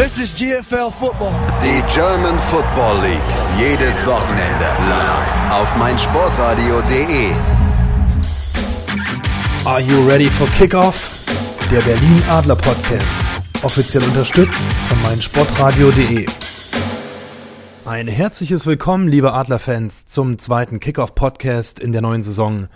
This is GFL Football. Die German Football League. Jedes Wochenende live auf meinsportradio.de. Are you ready for Kickoff? Der Berlin Adler Podcast. Offiziell unterstützt von meinsportradio.de. Ein herzliches Willkommen, liebe Adlerfans, zum zweiten Kickoff Podcast in der neuen Saison.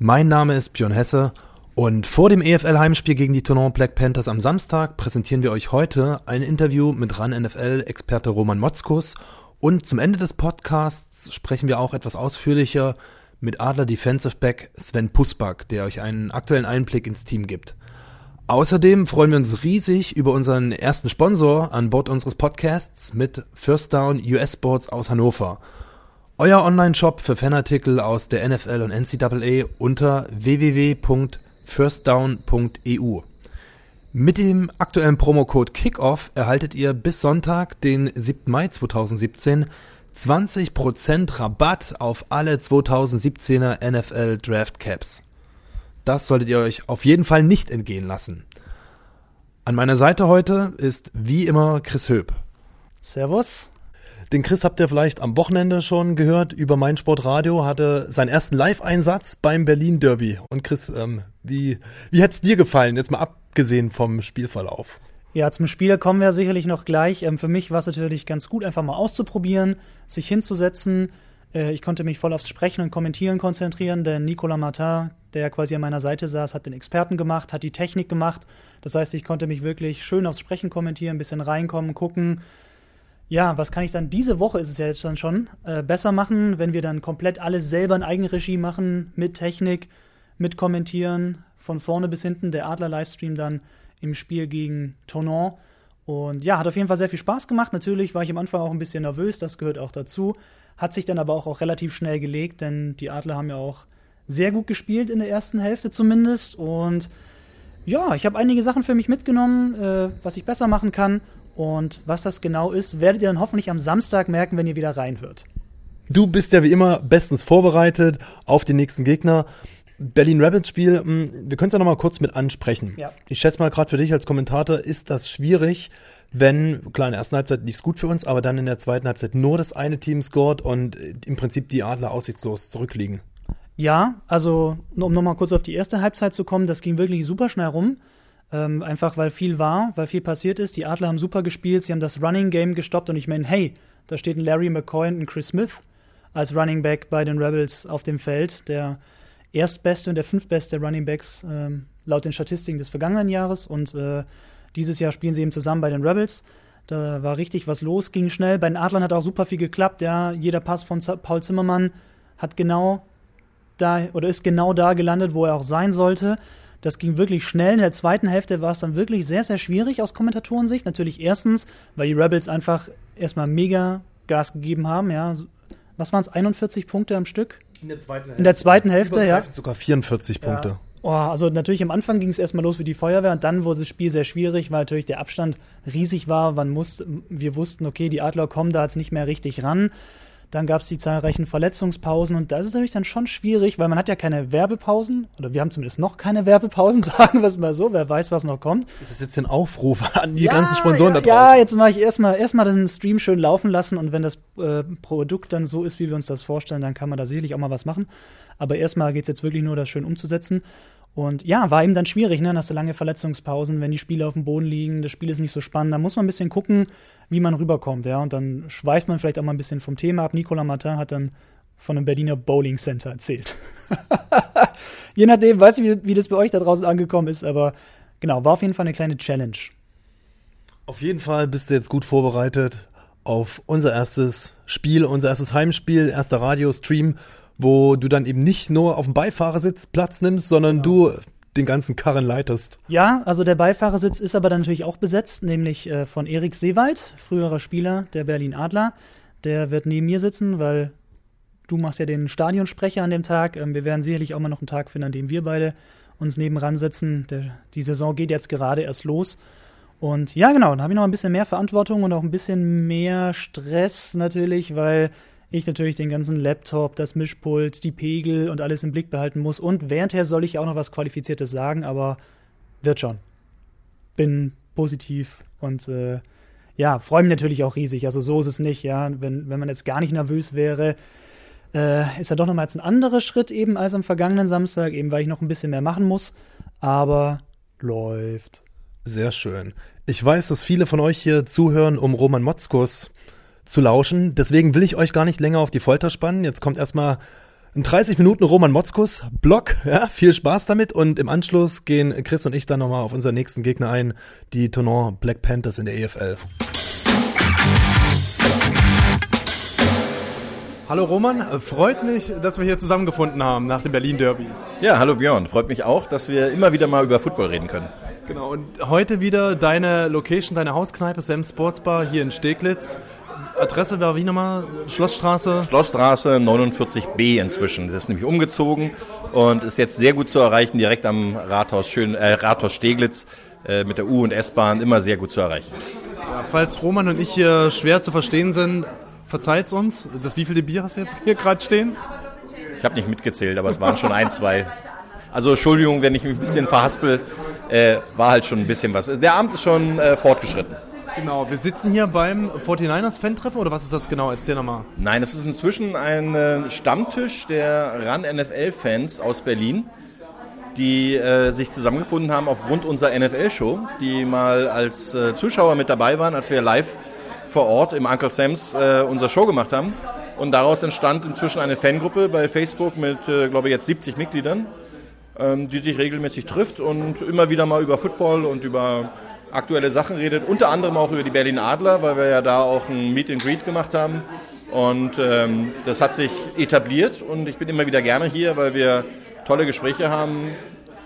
Mein Name ist Björn Hesse und vor dem EFL-Heimspiel gegen die Toulon Black Panthers am Samstag präsentieren wir euch heute ein Interview mit RAN-NFL-Experte Roman Motzkus und zum Ende des Podcasts sprechen wir auch etwas ausführlicher mit Adler Defensive Back Sven Pusback, der euch einen aktuellen Einblick ins Team gibt. Außerdem freuen wir uns riesig über unseren ersten Sponsor an Bord unseres Podcasts mit First Down US Sports aus Hannover. Euer Online-Shop für Fanartikel aus der NFL und NCAA unter www firstdown.eu. Mit dem aktuellen Promocode Kickoff erhaltet ihr bis Sonntag, den 7. Mai 2017, 20% Rabatt auf alle 2017er NFL Draft Caps. Das solltet ihr euch auf jeden Fall nicht entgehen lassen. An meiner Seite heute ist wie immer Chris Höp. Servus. Den Chris habt ihr vielleicht am Wochenende schon gehört über mein Sportradio, hatte seinen ersten Live-Einsatz beim Berlin Derby. Und Chris, ähm, wie, wie es dir gefallen, jetzt mal abgesehen vom Spielverlauf? Ja, zum Spiel kommen wir sicherlich noch gleich. Ähm, für mich war es natürlich ganz gut, einfach mal auszuprobieren, sich hinzusetzen. Äh, ich konnte mich voll aufs Sprechen und Kommentieren konzentrieren, denn Nicolas Martin, der quasi an meiner Seite saß, hat den Experten gemacht, hat die Technik gemacht. Das heißt, ich konnte mich wirklich schön aufs Sprechen kommentieren, ein bisschen reinkommen, gucken, ja, was kann ich dann diese Woche ist es ja jetzt dann schon äh, besser machen, wenn wir dann komplett alles selber in Eigenregie machen, mit Technik, mit Kommentieren, von vorne bis hinten, der Adler-Livestream dann im Spiel gegen Tonon. Und ja, hat auf jeden Fall sehr viel Spaß gemacht. Natürlich war ich am Anfang auch ein bisschen nervös, das gehört auch dazu. Hat sich dann aber auch, auch relativ schnell gelegt, denn die Adler haben ja auch sehr gut gespielt in der ersten Hälfte zumindest. Und ja, ich habe einige Sachen für mich mitgenommen, äh, was ich besser machen kann. Und was das genau ist, werdet ihr dann hoffentlich am Samstag merken, wenn ihr wieder reinhört. Du bist ja wie immer bestens vorbereitet auf den nächsten Gegner. Berlin Rabbits Spiel, hm, wir können es ja noch mal kurz mit ansprechen. Ja. Ich schätze mal gerade für dich als Kommentator ist das schwierig, wenn, klar, in der ersten Halbzeit lief es gut für uns, aber dann in der zweiten Halbzeit nur das eine Team scored und im Prinzip die Adler aussichtslos zurückliegen. Ja, also um nochmal kurz auf die erste Halbzeit zu kommen, das ging wirklich super schnell rum. Ähm, einfach weil viel war, weil viel passiert ist. Die Adler haben super gespielt, sie haben das Running Game gestoppt und ich meine, hey, da steht ein Larry McCoy und ein Chris Smith als Running Back bei den Rebels auf dem Feld. Der erstbeste und der fünftbeste Running Backs ähm, laut den Statistiken des vergangenen Jahres und äh, dieses Jahr spielen sie eben zusammen bei den Rebels. Da war richtig was los, ging schnell. Bei den Adlern hat auch super viel geklappt. Ja, jeder Pass von Paul Zimmermann hat genau da oder ist genau da gelandet, wo er auch sein sollte. Das ging wirklich schnell. In der zweiten Hälfte war es dann wirklich sehr, sehr schwierig aus Kommentatorensicht. Natürlich erstens, weil die Rebels einfach erstmal mega Gas gegeben haben. Ja. Was waren es? 41 Punkte am Stück? In der zweiten Hälfte. In der zweiten Hälfte, ja. Sogar 44 ja. Punkte. Oh, also natürlich am Anfang ging es erstmal los wie die Feuerwehr und dann wurde das Spiel sehr schwierig, weil natürlich der Abstand riesig war. Man musste, wir wussten, okay, die Adler kommen da jetzt nicht mehr richtig ran. Dann gab es die zahlreichen Verletzungspausen und das ist natürlich dann schon schwierig, weil man hat ja keine Werbepausen oder wir haben zumindest noch keine Werbepausen, sagen wir es mal so, wer weiß, was noch kommt. Das ist jetzt ein Aufruf an die ja, ganzen Sponsoren ja, da draußen. Ja, jetzt mache ich erstmal erstmal den Stream schön laufen lassen und wenn das äh, Produkt dann so ist, wie wir uns das vorstellen, dann kann man da sicherlich auch mal was machen. Aber erstmal geht es jetzt wirklich nur, das schön umzusetzen. Und ja, war eben dann schwierig, ne? Dann hast du lange Verletzungspausen, wenn die Spiele auf dem Boden liegen, das Spiel ist nicht so spannend. Da muss man ein bisschen gucken, wie man rüberkommt, ja. Und dann schweift man vielleicht auch mal ein bisschen vom Thema ab. Nicolas Martin hat dann von einem Berliner Bowling Center erzählt. Je nachdem, weiß ich, wie, wie das bei euch da draußen angekommen ist, aber genau, war auf jeden Fall eine kleine Challenge. Auf jeden Fall bist du jetzt gut vorbereitet auf unser erstes Spiel, unser erstes Heimspiel, erster Radiostream wo du dann eben nicht nur auf dem Beifahrersitz Platz nimmst, sondern genau. du den ganzen Karren leitest. Ja, also der Beifahrersitz ist aber dann natürlich auch besetzt, nämlich äh, von Erik Seewald, früherer Spieler der Berlin Adler. Der wird neben mir sitzen, weil du machst ja den Stadionsprecher an dem Tag. Ähm, wir werden sicherlich auch mal noch einen Tag finden, an dem wir beide uns nebenan sitzen. Der, die Saison geht jetzt gerade erst los. Und ja, genau, dann habe ich noch ein bisschen mehr Verantwortung und auch ein bisschen mehr Stress natürlich, weil ich natürlich den ganzen Laptop, das Mischpult, die Pegel und alles im Blick behalten muss. Und währendher soll ich auch noch was Qualifiziertes sagen, aber wird schon. Bin positiv und äh, ja, freue mich natürlich auch riesig. Also so ist es nicht, ja. Wenn, wenn man jetzt gar nicht nervös wäre, äh, ist ja doch nochmal jetzt ein anderer Schritt eben als am vergangenen Samstag, eben weil ich noch ein bisschen mehr machen muss. Aber läuft. Sehr schön. Ich weiß, dass viele von euch hier zuhören, um Roman Motzkus zu lauschen. Deswegen will ich euch gar nicht länger auf die Folter spannen. Jetzt kommt erstmal ein 30 Minuten Roman Motzkus Block. Ja, viel Spaß damit und im Anschluss gehen Chris und ich dann nochmal auf unseren nächsten Gegner ein, die Tonon Black Panthers in der EFL. Hallo Roman, freut mich, dass wir hier zusammengefunden haben nach dem Berlin Derby. Ja, hallo Björn, freut mich auch, dass wir immer wieder mal über Football reden können. Genau, und heute wieder deine Location, deine Hauskneipe, Sam Sportsbar hier in Steglitz. Adresse war wie nochmal? Schlossstraße? Schlossstraße 49b inzwischen. Das ist nämlich umgezogen und ist jetzt sehr gut zu erreichen, direkt am Rathaus, Schön, äh, Rathaus Steglitz äh, mit der U- und S-Bahn immer sehr gut zu erreichen. Ja, falls Roman und ich hier schwer zu verstehen sind, verzeiht's uns. Das wievielte Bier hast du jetzt hier gerade stehen? Ich habe nicht mitgezählt, aber es waren schon ein, zwei. Also Entschuldigung, wenn ich mich ein bisschen verhaspel, äh, war halt schon ein bisschen was. Der Abend ist schon äh, fortgeschritten. Genau, wir sitzen hier beim 49ers-Fan-Treffen oder was ist das genau? Erzähl nochmal. Nein, es ist inzwischen ein äh, Stammtisch der RAN-NFL-Fans aus Berlin, die äh, sich zusammengefunden haben aufgrund unserer NFL-Show, die mal als äh, Zuschauer mit dabei waren, als wir live vor Ort im Uncle Sam's äh, unsere Show gemacht haben. Und daraus entstand inzwischen eine Fangruppe bei Facebook mit, äh, glaube ich, jetzt 70 Mitgliedern, ähm, die sich regelmäßig trifft und immer wieder mal über Football und über aktuelle Sachen redet, unter anderem auch über die Berlin Adler, weil wir ja da auch ein Meet and Greet gemacht haben. Und ähm, das hat sich etabliert und ich bin immer wieder gerne hier, weil wir tolle Gespräche haben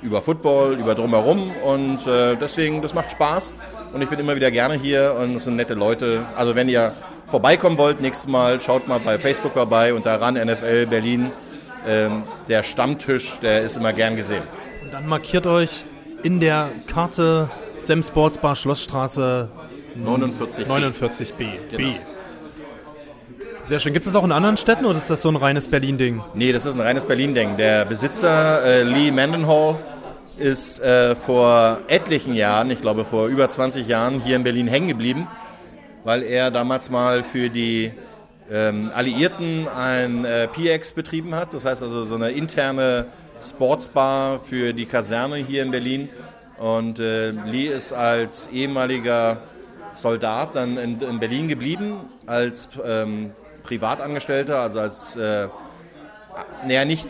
über Football, über drumherum und äh, deswegen, das macht Spaß und ich bin immer wieder gerne hier und es sind nette Leute. Also wenn ihr vorbeikommen wollt, nächstes Mal schaut mal bei Facebook vorbei und daran NFL Berlin. Ähm, der Stammtisch, der ist immer gern gesehen. Und dann markiert euch in der Karte Sam Sports Bar Schlossstraße 49. 49b. Genau. B. Sehr schön. Gibt es das auch in anderen Städten oder ist das so ein reines Berlin-Ding? Nee, das ist ein reines Berlin-Ding. Der Besitzer äh, Lee Mendenhall ist äh, vor etlichen Jahren, ich glaube vor über 20 Jahren, hier in Berlin hängen geblieben, weil er damals mal für die ähm, Alliierten ein äh, PX betrieben hat. Das heißt also so eine interne Sportsbar für die Kaserne hier in Berlin. Und äh, Lee ist als ehemaliger Soldat dann in, in Berlin geblieben, als ähm, Privatangestellter, also als, äh, naja, nicht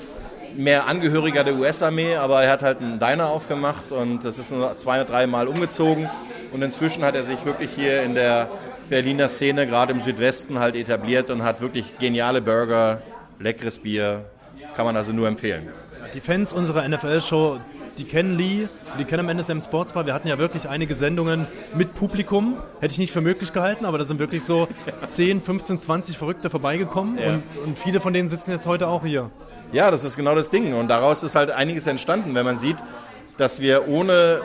mehr Angehöriger der US-Armee, aber er hat halt einen Diner aufgemacht und das ist zwei, drei Mal umgezogen. Und inzwischen hat er sich wirklich hier in der Berliner Szene, gerade im Südwesten, halt etabliert und hat wirklich geniale Burger, leckeres Bier. Kann man also nur empfehlen. Die Fans unserer NFL-Show, die kennen Lee, die kennen am Ende Sam Sportsbar. Wir hatten ja wirklich einige Sendungen mit Publikum. Hätte ich nicht für möglich gehalten, aber da sind wirklich so 10, 15, 20 Verrückte vorbeigekommen Ja. und, und viele von denen sitzen jetzt heute auch hier. Ja, das ist genau das Ding. Und daraus ist halt einiges entstanden, wenn man sieht, dass wir ohne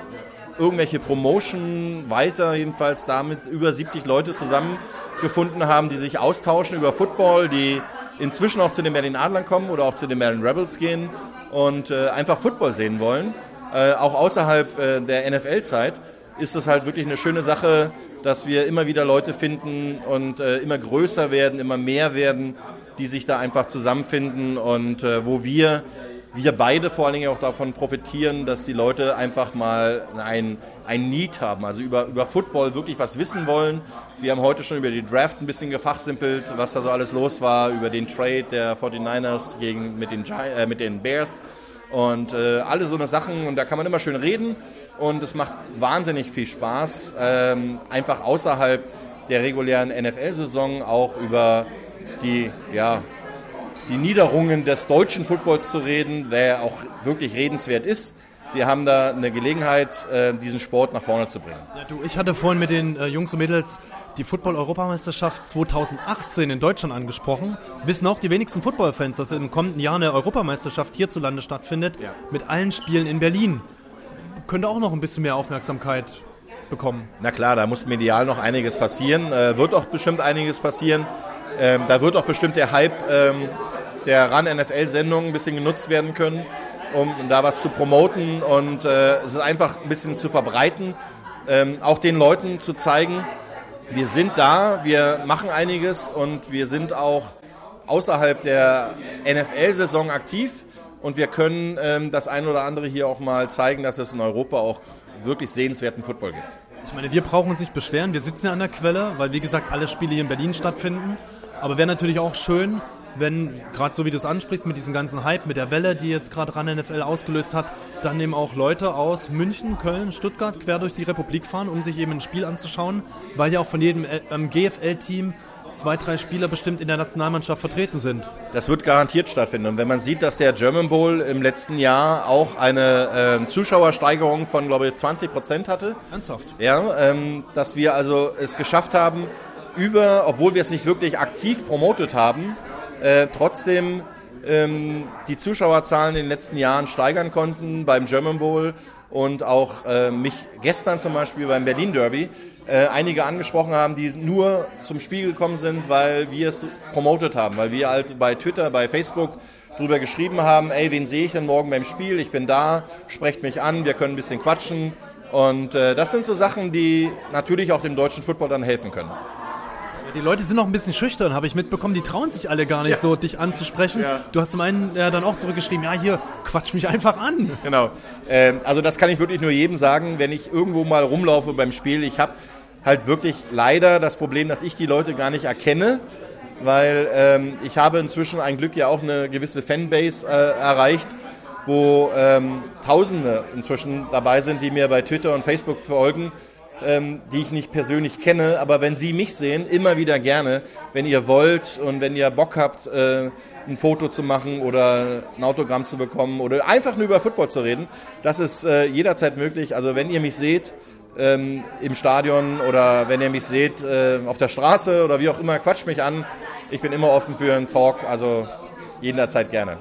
irgendwelche Promotion weiter, jedenfalls damit über 70 Leute zusammengefunden haben, die sich austauschen über Football, die inzwischen auch zu den Berlin Adlern kommen oder auch zu den Berlin Rebels gehen und äh, einfach Football sehen wollen. Äh, auch außerhalb äh, der NFL-Zeit ist es halt wirklich eine schöne Sache, dass wir immer wieder Leute finden und äh, immer größer werden, immer mehr werden, die sich da einfach zusammenfinden und äh, wo wir, wir beide vor allen Dingen auch davon profitieren, dass die Leute einfach mal ein, ein Need haben, also über, über Football wirklich was wissen wollen. Wir haben heute schon über die Draft ein bisschen gefachsimpelt, was da so alles los war, über den Trade der 49ers gegen, mit, den, Gi äh, mit den Bears und äh, alle so eine Sachen und da kann man immer schön reden und es macht wahnsinnig viel Spaß, ähm, einfach außerhalb der regulären NFL-Saison auch über die, ja, die Niederungen des deutschen Footballs zu reden, der auch wirklich redenswert ist. Wir haben da eine Gelegenheit, äh, diesen Sport nach vorne zu bringen. Ja, du, ich hatte vorhin mit den äh, Jungs und Mädels die Football-Europameisterschaft 2018 in Deutschland angesprochen. Wissen auch die wenigsten Football-Fans, dass im kommenden Jahr eine Europameisterschaft hierzulande stattfindet, Ja. mit allen Spielen in Berlin. Könnte auch noch ein bisschen mehr Aufmerksamkeit bekommen. Na klar, da muss medial noch einiges passieren, äh, wird auch bestimmt einiges passieren. Ähm, da wird auch bestimmt der Hype ähm, der RAN-NFL-Sendung ein bisschen genutzt werden können, um da was zu promoten und äh, es einfach ein bisschen zu verbreiten, ähm, auch den Leuten zu zeigen, wir sind da, wir machen einiges und wir sind auch außerhalb der NFL-Saison aktiv und wir können ähm, das ein oder andere hier auch mal zeigen, dass es in Europa auch wirklich sehenswerten Football gibt. Ich meine, wir brauchen uns nicht beschweren, wir sitzen ja an der Quelle, weil wie gesagt alle Spiele hier in Berlin stattfinden. Aber wäre natürlich auch schön, wenn, gerade so wie du es ansprichst, mit diesem ganzen Hype, mit der Welle, die jetzt gerade ran NFL ausgelöst hat, dann eben auch Leute aus München, Köln, Stuttgart quer durch die Republik fahren, um sich eben ein Spiel anzuschauen, weil ja auch von jedem ähm, GFL-Team zwei, drei Spieler bestimmt in der Nationalmannschaft vertreten sind. Das wird garantiert stattfinden. Und wenn man sieht, dass der German Bowl im letzten Jahr auch eine äh, Zuschauersteigerung von, glaube ich, 20 Prozent hatte. Ernsthaft? Ja, ähm, dass wir also es geschafft haben, über, obwohl wir es nicht wirklich aktiv promotet haben, äh, trotzdem ähm, die Zuschauerzahlen in den letzten Jahren steigern konnten beim German Bowl und auch äh, mich gestern zum Beispiel beim Berlin Derby äh, einige angesprochen haben, die nur zum Spiel gekommen sind, weil wir es promotet haben, weil wir halt bei Twitter, bei Facebook drüber geschrieben haben, ey, wen sehe ich denn morgen beim Spiel? Ich bin da, sprecht mich an, wir können ein bisschen quatschen. Und äh, das sind so Sachen, die natürlich auch dem deutschen Football dann helfen können. Die Leute sind noch ein bisschen schüchtern, habe ich mitbekommen. Die trauen sich alle gar nicht ja. so, dich anzusprechen. Ja. Du hast zum einen ja, dann auch zurückgeschrieben, ja, hier, quatsch mich einfach an. Genau. Ähm, also das kann ich wirklich nur jedem sagen, wenn ich irgendwo mal rumlaufe beim Spiel. Ich habe halt wirklich leider das Problem, dass ich die Leute gar nicht erkenne, weil ähm, ich habe inzwischen ein Glück ja auch eine gewisse Fanbase äh, erreicht, wo ähm, Tausende inzwischen dabei sind, die mir bei Twitter und Facebook folgen ähm, die ich nicht persönlich kenne, aber wenn Sie mich sehen, immer wieder gerne, wenn ihr wollt und wenn ihr Bock habt, äh, ein Foto zu machen oder ein Autogramm zu bekommen oder einfach nur über Football zu reden, das ist äh, jederzeit möglich. Also wenn ihr mich seht ähm, im Stadion oder wenn ihr mich seht äh, auf der Straße oder wie auch immer, quatscht mich an. Ich bin immer offen für einen Talk, also jederzeit gerne.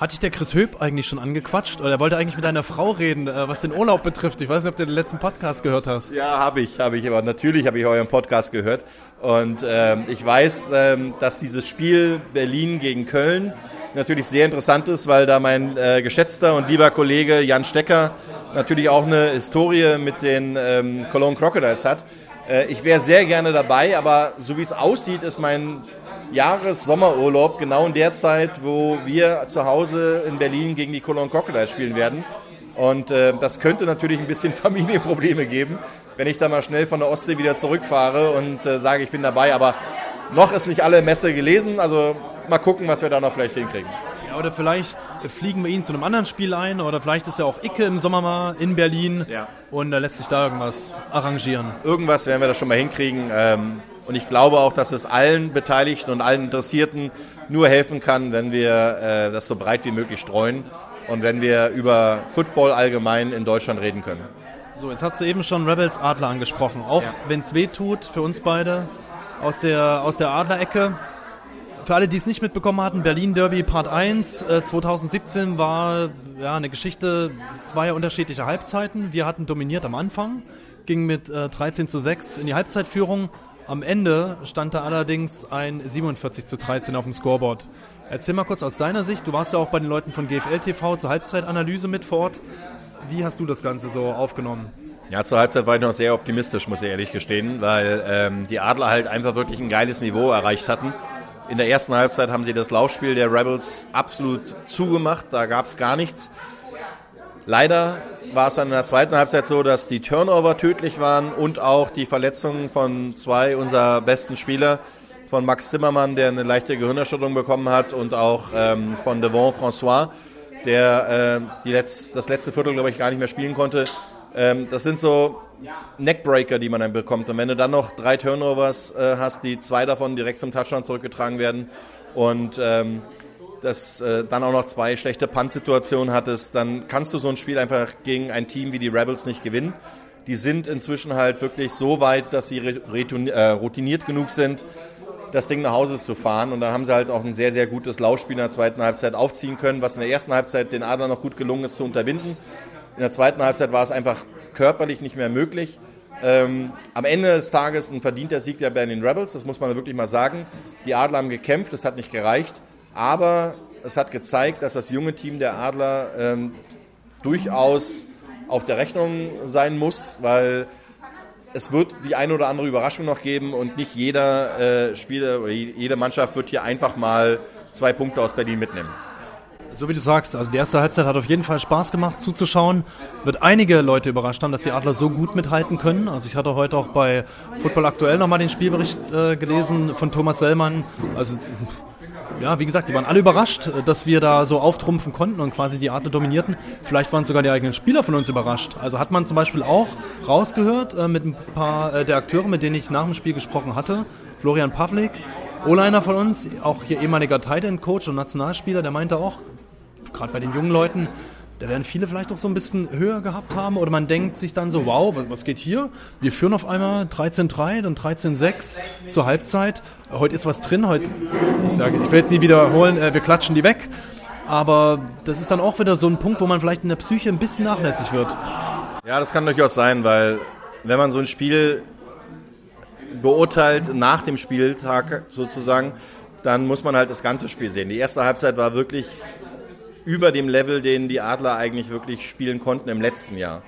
Hat dich der Chris Höp eigentlich schon angequatscht? Oder er wollte eigentlich mit deiner Frau reden, äh, was den Urlaub betrifft? Ich weiß nicht, ob du den letzten Podcast gehört hast. Ja, habe ich, habe ich. Aber natürlich habe ich euren Podcast gehört. Und ähm, ich weiß, ähm, dass dieses Spiel Berlin gegen Köln natürlich sehr interessant ist, weil da mein äh, geschätzter und lieber Kollege Jan Stecker natürlich auch eine Historie mit den ähm, Cologne Crocodiles hat. Äh, ich wäre sehr gerne dabei, aber so wie es aussieht, ist mein Jahres-Sommerurlaub, genau in der Zeit, wo wir zu Hause in Berlin gegen die Cologne Crocodiles spielen werden. Und äh, das könnte natürlich ein bisschen Familienprobleme geben, wenn ich da mal schnell von der Ostsee wieder zurückfahre und äh, sage, ich bin dabei. Aber noch ist nicht alle Messe gelesen, also mal gucken, was wir da noch vielleicht hinkriegen. Ja, oder vielleicht fliegen wir ihn zu einem anderen Spiel ein oder vielleicht ist ja auch Icke im Sommer mal in Berlin ja. und da lässt sich da irgendwas arrangieren. Irgendwas werden wir da schon mal hinkriegen. Ähm, und ich glaube auch, dass es allen Beteiligten und allen Interessierten nur helfen kann, wenn wir äh, das so breit wie möglich streuen und wenn wir über Football allgemein in Deutschland reden können. So, jetzt hast du eben schon Rebels Adler angesprochen. Auch ja. wenn es weh tut für uns beide aus der, aus der Adlerecke. Für alle, die es nicht mitbekommen hatten, Berlin Derby Part 1 äh, 2017 war ja, eine Geschichte zweier unterschiedlicher Halbzeiten. Wir hatten dominiert am Anfang, ging mit äh, 13 zu 6 in die Halbzeitführung am Ende stand da allerdings ein 47 zu 13 auf dem Scoreboard. Erzähl mal kurz aus deiner Sicht, du warst ja auch bei den Leuten von GFL TV zur Halbzeitanalyse mit vor Ort. Wie hast du das Ganze so aufgenommen? Ja, zur Halbzeit war ich noch sehr optimistisch, muss ich ehrlich gestehen, weil ähm, die Adler halt einfach wirklich ein geiles Niveau erreicht hatten. In der ersten Halbzeit haben sie das Laufspiel der Rebels absolut zugemacht, da gab es gar nichts. Leider war es dann in der zweiten Halbzeit so, dass die Turnover tödlich waren und auch die Verletzungen von zwei unserer besten Spieler, von Max Zimmermann, der eine leichte Gehirnerschütterung bekommen hat, und auch ähm, von Devon François, der äh, die Letz-, das letzte Viertel, glaube ich, gar nicht mehr spielen konnte. Ähm, das sind so Neckbreaker, die man dann bekommt. Und wenn du dann noch drei Turnovers äh, hast, die zwei davon direkt zum Touchdown zurückgetragen werden und ähm, dass äh, dann auch noch zwei schlechte Punt-Situationen hattest, dann kannst du so ein Spiel einfach gegen ein Team wie die Rebels nicht gewinnen. Die sind inzwischen halt wirklich so weit, dass sie äh, routiniert genug sind, das Ding nach Hause zu fahren. Und dann haben sie halt auch ein sehr, sehr gutes Laufspiel in der zweiten Halbzeit aufziehen können, was in der ersten Halbzeit den Adler noch gut gelungen ist zu unterbinden. In der zweiten Halbzeit war es einfach körperlich nicht mehr möglich. Ähm, am Ende des Tages ein verdienter Sieg der Berlin Rebels, das muss man wirklich mal sagen. Die Adler haben gekämpft, es hat nicht gereicht. Aber es hat gezeigt, dass das junge Team der Adler ähm, durchaus auf der Rechnung sein muss, weil es wird die eine oder andere Überraschung noch geben und nicht jeder äh, Spieler oder jede Mannschaft wird hier einfach mal zwei Punkte aus Berlin mitnehmen. So wie du sagst, also die erste Halbzeit hat auf jeden Fall Spaß gemacht zuzuschauen. Wird einige Leute überrascht haben, dass die Adler so gut mithalten können. Also ich hatte heute auch bei Football Aktuell nochmal den Spielbericht äh, gelesen von Thomas Sellmann. Also ja, wie gesagt, die waren alle überrascht, äh, dass wir da so auftrumpfen konnten und quasi die Adler dominierten. Vielleicht waren sogar die eigenen Spieler von uns überrascht. Also hat man zum Beispiel auch rausgehört äh, mit ein paar äh, der Akteure, mit denen ich nach dem Spiel gesprochen hatte. Florian Pavlik, O-Liner von uns, auch hier ehemaliger Tight End Coach und Nationalspieler, der meinte auch, gerade bei den jungen Leuten, da werden viele vielleicht auch so ein bisschen höher gehabt haben oder man denkt sich dann so, wow, was, was geht hier? Wir führen auf einmal 13-3, dann 13-6 zur Halbzeit. Heute ist was drin, heute, ich sage, ich will jetzt nie wiederholen, äh, wir klatschen die weg. Aber das ist dann auch wieder so ein Punkt, wo man vielleicht in der Psyche ein bisschen nachlässig wird. Ja, das kann durchaus sein, weil wenn man so ein Spiel beurteilt nach dem Spieltag sozusagen, dann muss man halt das ganze Spiel sehen. Die erste Halbzeit war wirklich über dem Level, den die Adler eigentlich wirklich spielen konnten im letzten Jahr.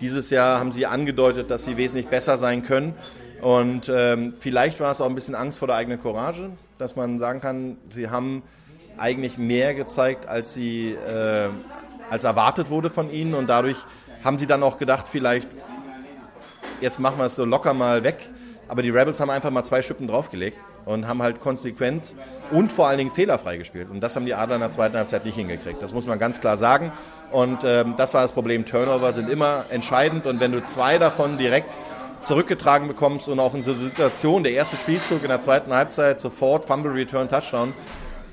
Dieses Jahr haben sie angedeutet, dass sie wesentlich besser sein können. Und ähm, vielleicht war es auch ein bisschen Angst vor der eigenen Courage, dass man sagen kann, sie haben eigentlich mehr gezeigt, als sie äh, als erwartet wurde von ihnen. Und dadurch haben sie dann auch gedacht, vielleicht jetzt machen wir es so locker mal weg. Aber die Rebels haben einfach mal zwei Schippen draufgelegt und haben halt konsequent und vor allen Dingen fehlerfrei gespielt. Und das haben die Adler in der zweiten Halbzeit nicht hingekriegt. Das muss man ganz klar sagen. Und ähm, das war das Problem. Turnover sind immer entscheidend. Und wenn du zwei davon direkt zurückgetragen bekommst und auch in so Situation, der erste Spielzug in der zweiten Halbzeit, sofort Fumble Return Touchdown,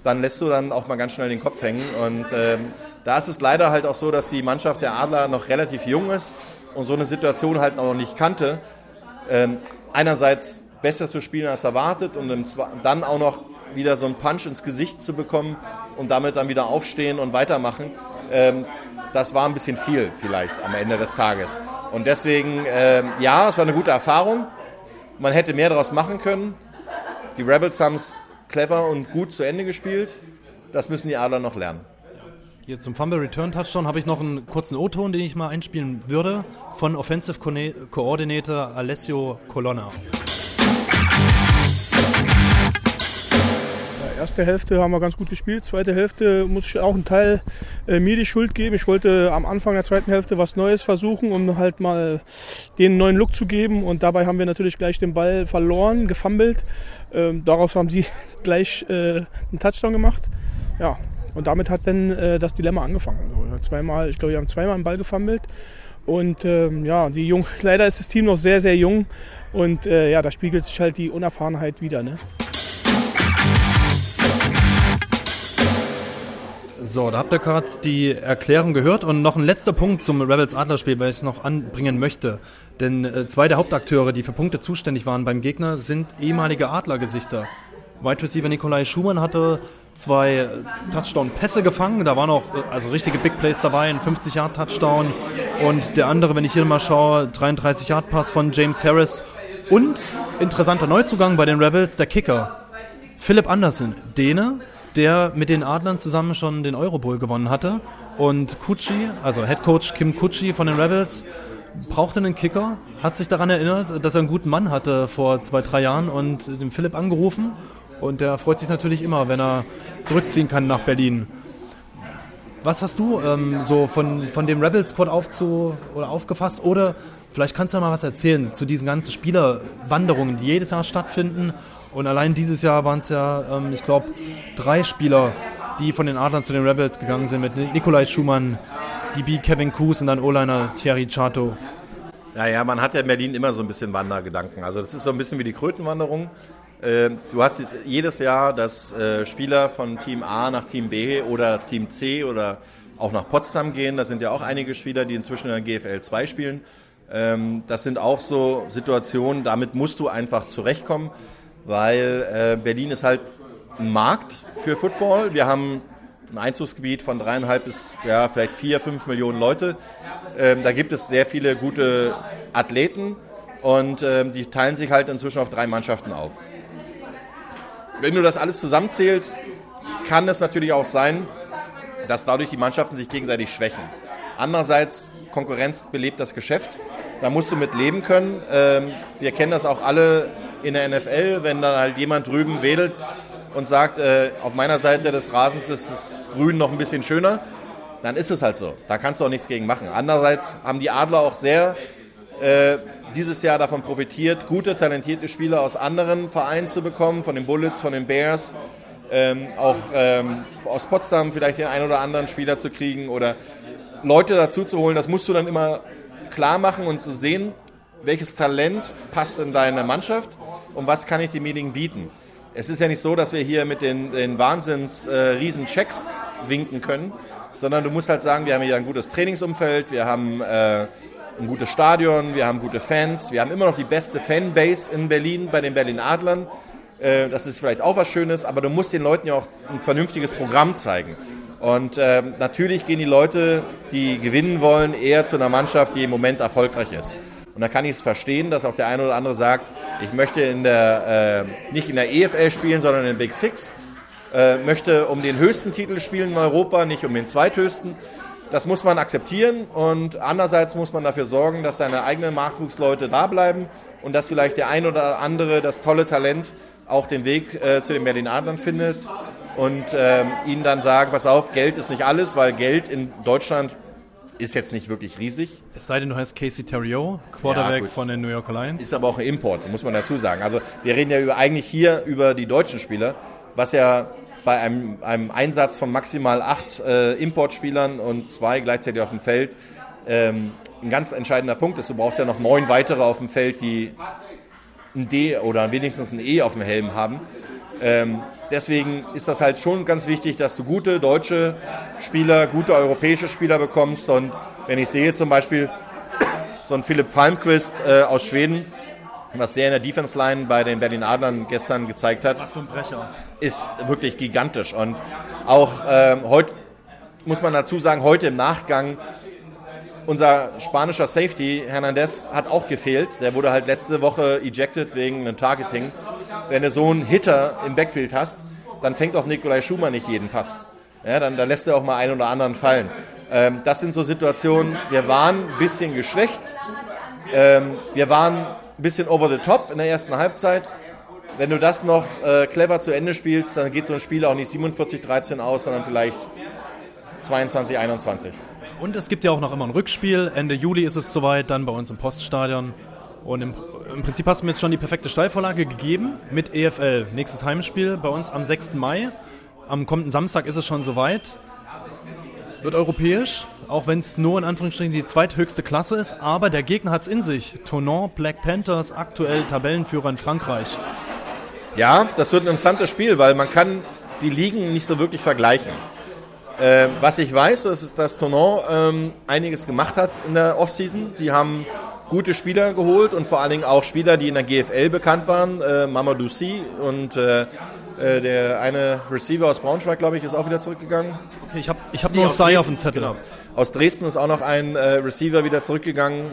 dann lässt du dann auch mal ganz schnell den Kopf hängen. Und ähm, da ist es leider halt auch so, dass die Mannschaft der Adler noch relativ jung ist und so eine Situation halt noch nicht kannte. Ähm, einerseits besser zu spielen als erwartet und dann auch noch wieder so einen Punch ins Gesicht zu bekommen und damit dann wieder aufstehen und weitermachen, ähm, das war ein bisschen viel vielleicht am Ende des Tages. Und deswegen, ähm, ja, es war eine gute Erfahrung. Man hätte mehr daraus machen können. Die Rebels haben es clever und gut zu Ende gespielt. Das müssen die Adler noch lernen. Hier zum Fumble Return Touchdown habe ich noch einen kurzen O-Ton, den ich mal einspielen würde, von Offensive Coordinator Alessio Colonna. Erste Hälfte haben wir ganz gut gespielt. Zweite Hälfte muss ich auch einen Teil äh, mir die Schuld geben. Ich wollte am Anfang der zweiten Hälfte was Neues versuchen, um halt mal den neuen Look zu geben. Und dabei haben wir natürlich gleich den Ball verloren, gefummelt. Ähm, daraus haben sie gleich äh, einen Touchdown gemacht. Ja, und damit hat dann äh, das Dilemma angefangen. So, zweimal, ich glaube, wir haben zweimal den Ball gefummelt. Und ähm, ja, die Jung, leider ist das Team noch sehr, sehr jung. Und äh, ja, da spiegelt sich halt die Unerfahrenheit wieder. Ne? So, da habt ihr gerade die Erklärung gehört und noch ein letzter Punkt zum Rebels Adler-Spiel, weil ich noch anbringen möchte. Denn äh, zwei der Hauptakteure, die für Punkte zuständig waren beim Gegner, sind ehemalige Adlergesichter. Wide Receiver Nikolai Schumann hatte zwei äh, Touchdown-Pässe gefangen. Da waren auch äh, also richtige Big Plays dabei, ein 50-Yard-Touchdown. Und der andere, wenn ich hier mal schaue, 33-Yard-Pass von James Harris. Und interessanter Neuzugang bei den Rebels, der Kicker. Philipp Andersen, Däne, der mit den Adlern zusammen schon den Eurobowl gewonnen hatte. Und Kutschi, also Head Coach Kim Kutschi von den Rebels, brauchte einen Kicker, hat sich daran erinnert, dass er einen guten Mann hatte vor zwei, drei Jahren und den Philipp angerufen. Und der freut sich natürlich immer, wenn er zurückziehen kann nach Berlin. Was hast du ähm, so von, von dem Rebel Squad aufzu, oder aufgefasst? Oder vielleicht kannst du mal was erzählen zu diesen ganzen Spielerwanderungen, die jedes Jahr stattfinden und allein dieses Jahr waren es ja, ähm, ich glaube, drei Spieler, die von den Adlern zu den Rebels gegangen sind, mit Nikolai Schumann, DB Kevin Kuhs und dann O-Liner Thierry Chato. Ja, ja, man hat ja in Berlin immer so ein bisschen Wandergedanken. Also das ist so ein bisschen wie die Krötenwanderung. Äh, du hast jedes Jahr, dass äh, Spieler von Team A nach Team B oder Team C oder auch nach Potsdam gehen. Da sind ja auch einige Spieler, die inzwischen in der GFL 2 spielen. Ähm, das sind auch so Situationen, damit musst du einfach zurechtkommen weil äh, Berlin ist halt ein Markt für Football. Wir haben ein Einzugsgebiet von dreieinhalb bis ja, vielleicht vier, fünf Millionen Leute. Ähm, da gibt es sehr viele gute Athleten und ähm, die teilen sich halt inzwischen auf drei Mannschaften auf. Wenn du das alles zusammenzählst, kann es natürlich auch sein, dass dadurch die Mannschaften sich gegenseitig schwächen. Andererseits, Konkurrenz belebt das Geschäft. Da musst du mit leben können. Ähm, wir kennen das auch alle in der NFL, wenn dann halt jemand drüben wedelt und sagt, äh, auf meiner Seite des Rasens ist das Grün noch ein bisschen schöner, dann ist es halt so. Da kannst du auch nichts gegen machen. Andererseits haben die Adler auch sehr äh, dieses Jahr davon profitiert, gute, talentierte Spieler aus anderen Vereinen zu bekommen, von den Bullets, von den Bears, ähm, auch ähm, aus Potsdam vielleicht den einen oder anderen Spieler zu kriegen oder Leute dazu zu holen. Das musst du dann immer klar machen und zu sehen, welches Talent passt in deine Mannschaft und was kann ich demjenigen bieten. Es ist ja nicht so, dass wir hier mit den, den Wahnsinns äh, winken können, sondern du musst halt sagen, wir haben hier ein gutes Trainingsumfeld, wir haben äh, ein gutes Stadion, wir haben gute Fans, wir haben immer noch die beste Fanbase in Berlin bei den Berlin Adlern. Äh, das ist vielleicht auch was Schönes, aber du musst den Leuten ja auch ein vernünftiges Programm zeigen. Und äh, natürlich gehen die Leute, die gewinnen wollen, eher zu einer Mannschaft, die im Moment erfolgreich ist. Und da kann ich es verstehen, dass auch der eine oder andere sagt, ich möchte in der, äh, nicht in der EFL spielen, sondern in den Big Six, äh, möchte um den höchsten Titel spielen in Europa, nicht um den zweithöchsten. Das muss man akzeptieren und andererseits muss man dafür sorgen, dass seine eigenen Nachwuchsleute da bleiben und dass vielleicht der ein oder andere das tolle Talent auch den Weg äh, zu den Berlin Adlern findet und ähm, ihnen dann sagen, pass auf, Geld ist nicht alles, weil Geld in Deutschland ist jetzt nicht wirklich riesig. Es sei denn, du heißt Casey Terrio, Quarterback ja, von den New York Lions. Ist aber auch ein Import, muss man dazu sagen. Also wir reden ja über, eigentlich hier über die deutschen Spieler, was ja bei einem, einem Einsatz von maximal acht äh, Importspielern und zwei gleichzeitig auf dem Feld ähm, ein ganz entscheidender Punkt ist. Du brauchst ja noch neun weitere auf dem Feld, die ein D oder wenigstens ein E auf dem Helm haben. Ähm, deswegen ist das halt schon ganz wichtig, dass du gute deutsche Spieler, gute europäische Spieler bekommst. Und wenn ich sehe zum Beispiel so ein Philipp Palmquist äh, aus Schweden, was der in der Defense Line bei den Berlin Adlern gestern gezeigt hat, ist wirklich gigantisch. Und auch ähm, heute muss man dazu sagen, heute im Nachgang unser spanischer Safety, Hernandez, hat auch gefehlt. Der wurde halt letzte Woche ejected wegen einem Targeting. Wenn du so einen Hitter im Backfield hast, dann fängt auch Nikolai Schumann nicht jeden Pass. Ja, dann, dann lässt er auch mal einen oder anderen fallen. Ähm, das sind so Situationen, wir waren ein bisschen geschwächt. Ähm, wir waren ein bisschen over the top in der ersten Halbzeit. Wenn du das noch äh, clever zu Ende spielst, dann geht so ein Spiel auch nicht 47-13 aus, sondern vielleicht 22-21. Und es gibt ja auch noch immer ein Rückspiel. Ende Juli ist es soweit, dann bei uns im Poststadion. Und im, im Prinzip hast du mir jetzt schon die perfekte Steilvorlage gegeben mit EFL. Nächstes Heimspiel bei uns am 6. Mai. Am kommenden Samstag ist es schon soweit. Wird europäisch, auch wenn es nur in Anführungsstrichen die zweithöchste Klasse ist. Aber der Gegner hat es in sich. Tonon, Black Panthers, aktuell Tabellenführer in Frankreich. Ja, das wird ein interessantes Spiel, weil man kann die Ligen nicht so wirklich vergleichen. Äh, was ich weiß, ist, dass Tonon ähm, einiges gemacht hat in der Offseason. Die haben gute Spieler geholt und vor allen Dingen auch Spieler, die in der GFL bekannt waren. Äh, Mamadou Si und äh, äh, der eine Receiver aus Braunschweig, glaube ich, ist auch wieder zurückgegangen. Okay, ich habe ich hab nur Sai auf dem Zettel. Genau. Aus Dresden ist auch noch ein äh, Receiver wieder zurückgegangen,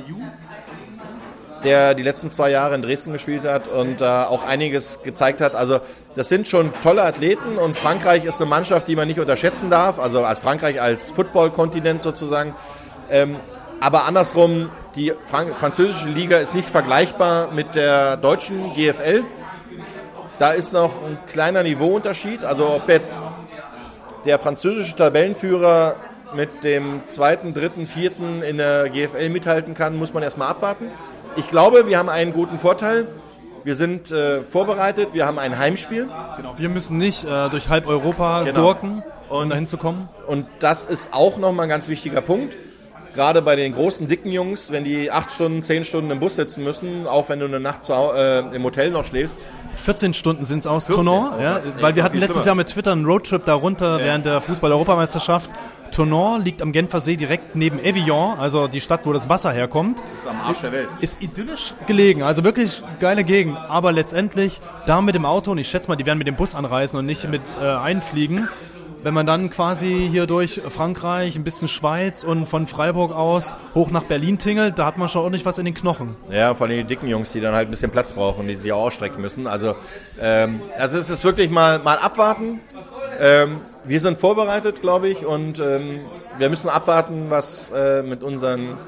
der die letzten zwei Jahre in Dresden gespielt hat und da auch einiges gezeigt hat. Also das sind schon tolle Athleten und Frankreich ist eine Mannschaft, die man nicht unterschätzen darf. Also als Frankreich als Football-Kontinent sozusagen. Ähm, aber andersrum, die französische Liga ist nicht vergleichbar mit der deutschen GFL. Da ist noch ein kleiner Niveauunterschied. Also ob jetzt der französische Tabellenführer mit dem zweiten, dritten, vierten in der GFL mithalten kann, muss man erstmal abwarten. Ich glaube, wir haben einen guten Vorteil. Wir sind äh, vorbereitet, wir haben ein Heimspiel. Genau, wir müssen nicht äh, durch halb Europa genau. gurken, um dahin zu kommen. Und das ist auch nochmal ein ganz wichtiger Punkt. Gerade bei den großen, dicken Jungs, wenn die acht Stunden, zehn Stunden im Bus sitzen müssen, auch wenn du eine Nacht zu, äh, im Hotel noch schläfst. 14 Stunden sind es aus Tournant, ja, weil wir hatten letztes Jahr mit Twitter einen Roadtrip darunter ja. während der Fußball-Europameisterschaft Tournon liegt am Genfer See direkt neben Evian, also die Stadt, wo das Wasser herkommt. Ist am Arsch der Welt. Ist idyllisch gelegen, also wirklich geile Gegend. Aber letztendlich da mit dem Auto, und ich schätze mal, die werden mit dem Bus anreisen und nicht mit äh, einfliegen. Wenn man dann quasi hier durch Frankreich, ein bisschen Schweiz und von Freiburg aus hoch nach Berlin tingelt, da hat man schon ordentlich was in den Knochen. Ja, vor allem die dicken Jungs, die dann halt ein bisschen Platz brauchen, die sich auch ausstrecken müssen. Also, ähm, also es ist wirklich mal, mal abwarten. Ähm, wir sind vorbereitet, glaube ich, und ähm, wir müssen abwarten, was äh, mit unseren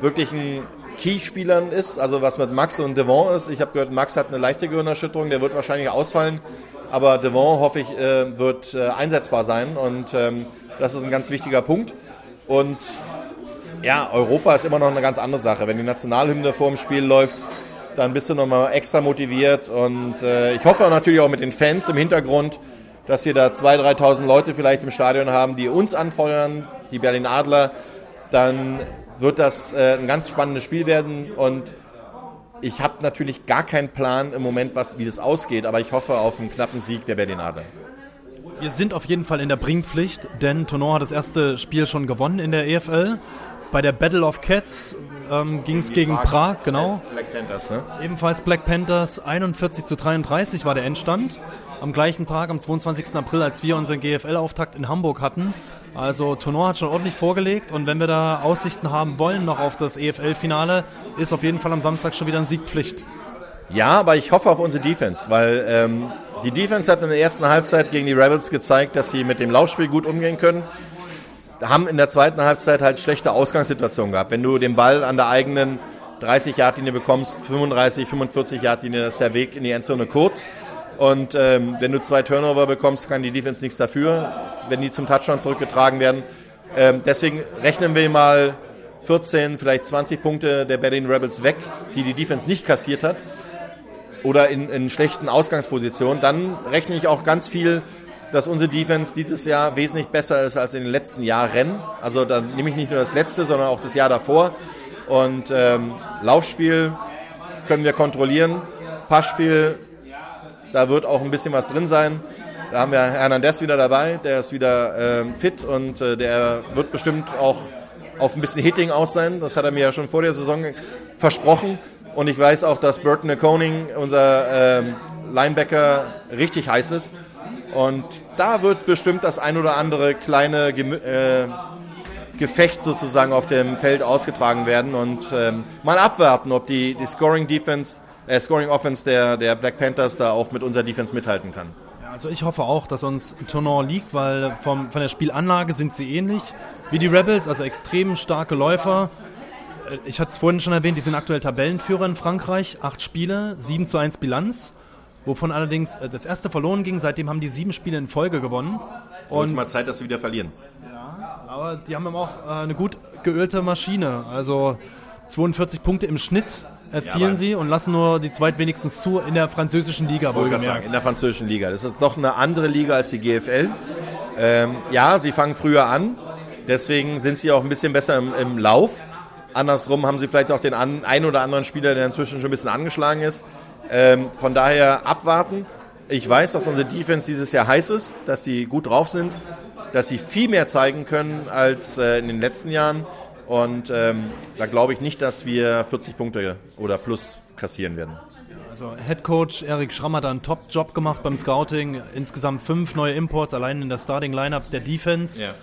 wirklichen Key-Spielern ist, also was mit Max und Devon ist. Ich habe gehört, Max hat eine leichte Gehirnerschütterung, der wird wahrscheinlich ausfallen, aber Devon, hoffe ich, äh, wird äh, einsetzbar sein und ähm, das ist ein ganz wichtiger Punkt. Und ja, Europa ist immer noch eine ganz andere Sache. Wenn die Nationalhymne vor dem Spiel läuft, dann bist du nochmal extra motiviert und äh, ich hoffe natürlich auch mit den Fans im Hintergrund, dass wir da 2.000, 3.000 Leute vielleicht im Stadion haben, die uns anfeuern, die Berlin Adler, dann wird das ein ganz spannendes Spiel werden und ich habe natürlich gar keinen Plan im Moment, was, wie das ausgeht, aber ich hoffe auf einen knappen Sieg der Berlin Adler. Wir sind auf jeden Fall in der Bringpflicht, denn Tonon hat das erste Spiel schon gewonnen in der EFL. Bei der Battle of Cats ähm, ging es gegen Prag, Prag, genau. Black Panthers, ne? Ebenfalls Black Panthers, 41 zu 33 war der Endstand. Am gleichen Tag, am 22. April, als wir unseren GFL-Auftakt in Hamburg hatten. Also Tournoi hat schon ordentlich vorgelegt und wenn wir da Aussichten haben wollen noch auf das EFL-Finale, ist auf jeden Fall am Samstag schon wieder ein Siegpflicht. Ja, aber ich hoffe auf unsere Defense, weil ähm, die Defense hat in der ersten Halbzeit gegen die Rebels gezeigt, dass sie mit dem Laufspiel gut umgehen können haben in der zweiten Halbzeit halt schlechte Ausgangssituationen gehabt. Wenn du den Ball an der eigenen 30 Yard Linie bekommst, 35, 45 Yard Linie, ist der Weg in die Endzone kurz. Und ähm, wenn du zwei Turnover bekommst, kann die Defense nichts dafür, wenn die zum Touchdown zurückgetragen werden. Ähm, deswegen rechnen wir mal 14, vielleicht 20 Punkte der Berlin Rebels weg, die die Defense nicht kassiert hat oder in, in schlechten Ausgangspositionen. Dann rechne ich auch ganz viel dass unsere Defense dieses Jahr wesentlich besser ist als in den letzten Jahren. Also da nehme ich nicht nur das letzte, sondern auch das Jahr davor. Und ähm, Laufspiel können wir kontrollieren. Passspiel, da wird auch ein bisschen was drin sein. Da haben wir Hernandez wieder dabei, der ist wieder ähm, fit und äh, der wird bestimmt auch auf ein bisschen Hitting aus sein. Das hat er mir ja schon vor der Saison versprochen. Und ich weiß auch, dass Burton Koning, unser ähm, Linebacker, richtig heiß ist. Und da wird bestimmt das ein oder andere kleine äh, Gefecht sozusagen auf dem Feld ausgetragen werden und ähm, mal abwarten, ob die, die Scoring Defense, äh, Scoring Offense der, der Black Panthers da auch mit unserer Defense mithalten kann. Also ich hoffe auch, dass uns Tournant liegt, weil vom, von der Spielanlage sind sie ähnlich wie die Rebels, also extrem starke Läufer. Äh, ich hatte es vorhin schon erwähnt, die sind aktuell Tabellenführer in Frankreich, acht Spiele, 7 zu 1 Bilanz wovon allerdings äh, das erste verloren ging. Seitdem haben die sieben Spiele in Folge gewonnen. Und mal Zeit, dass sie wieder verlieren. Ja, aber die haben auch äh, eine gut geölte Maschine. Also 42 Punkte im Schnitt erzielen ja, sie und lassen nur die zweitwenigstens zu in der französischen Liga, wohlgemerkt. In der französischen Liga. Das ist doch eine andere Liga als die GFL. Ähm, ja, sie fangen früher an. Deswegen sind sie auch ein bisschen besser im, im Lauf. Andersrum haben sie vielleicht auch den an, einen oder anderen Spieler, der inzwischen schon ein bisschen angeschlagen ist. Ähm, von daher abwarten. Ich weiß, dass unsere Defense dieses Jahr heiß ist, dass sie gut drauf sind, dass sie viel mehr zeigen können als äh, in den letzten Jahren. Und ähm, da glaube ich nicht, dass wir 40 Punkte oder plus kassieren werden. Also Head Coach Erik Schramm hat einen Top-Job gemacht beim Scouting. Insgesamt fünf neue Imports allein in der Starting Lineup der Defense. Ja.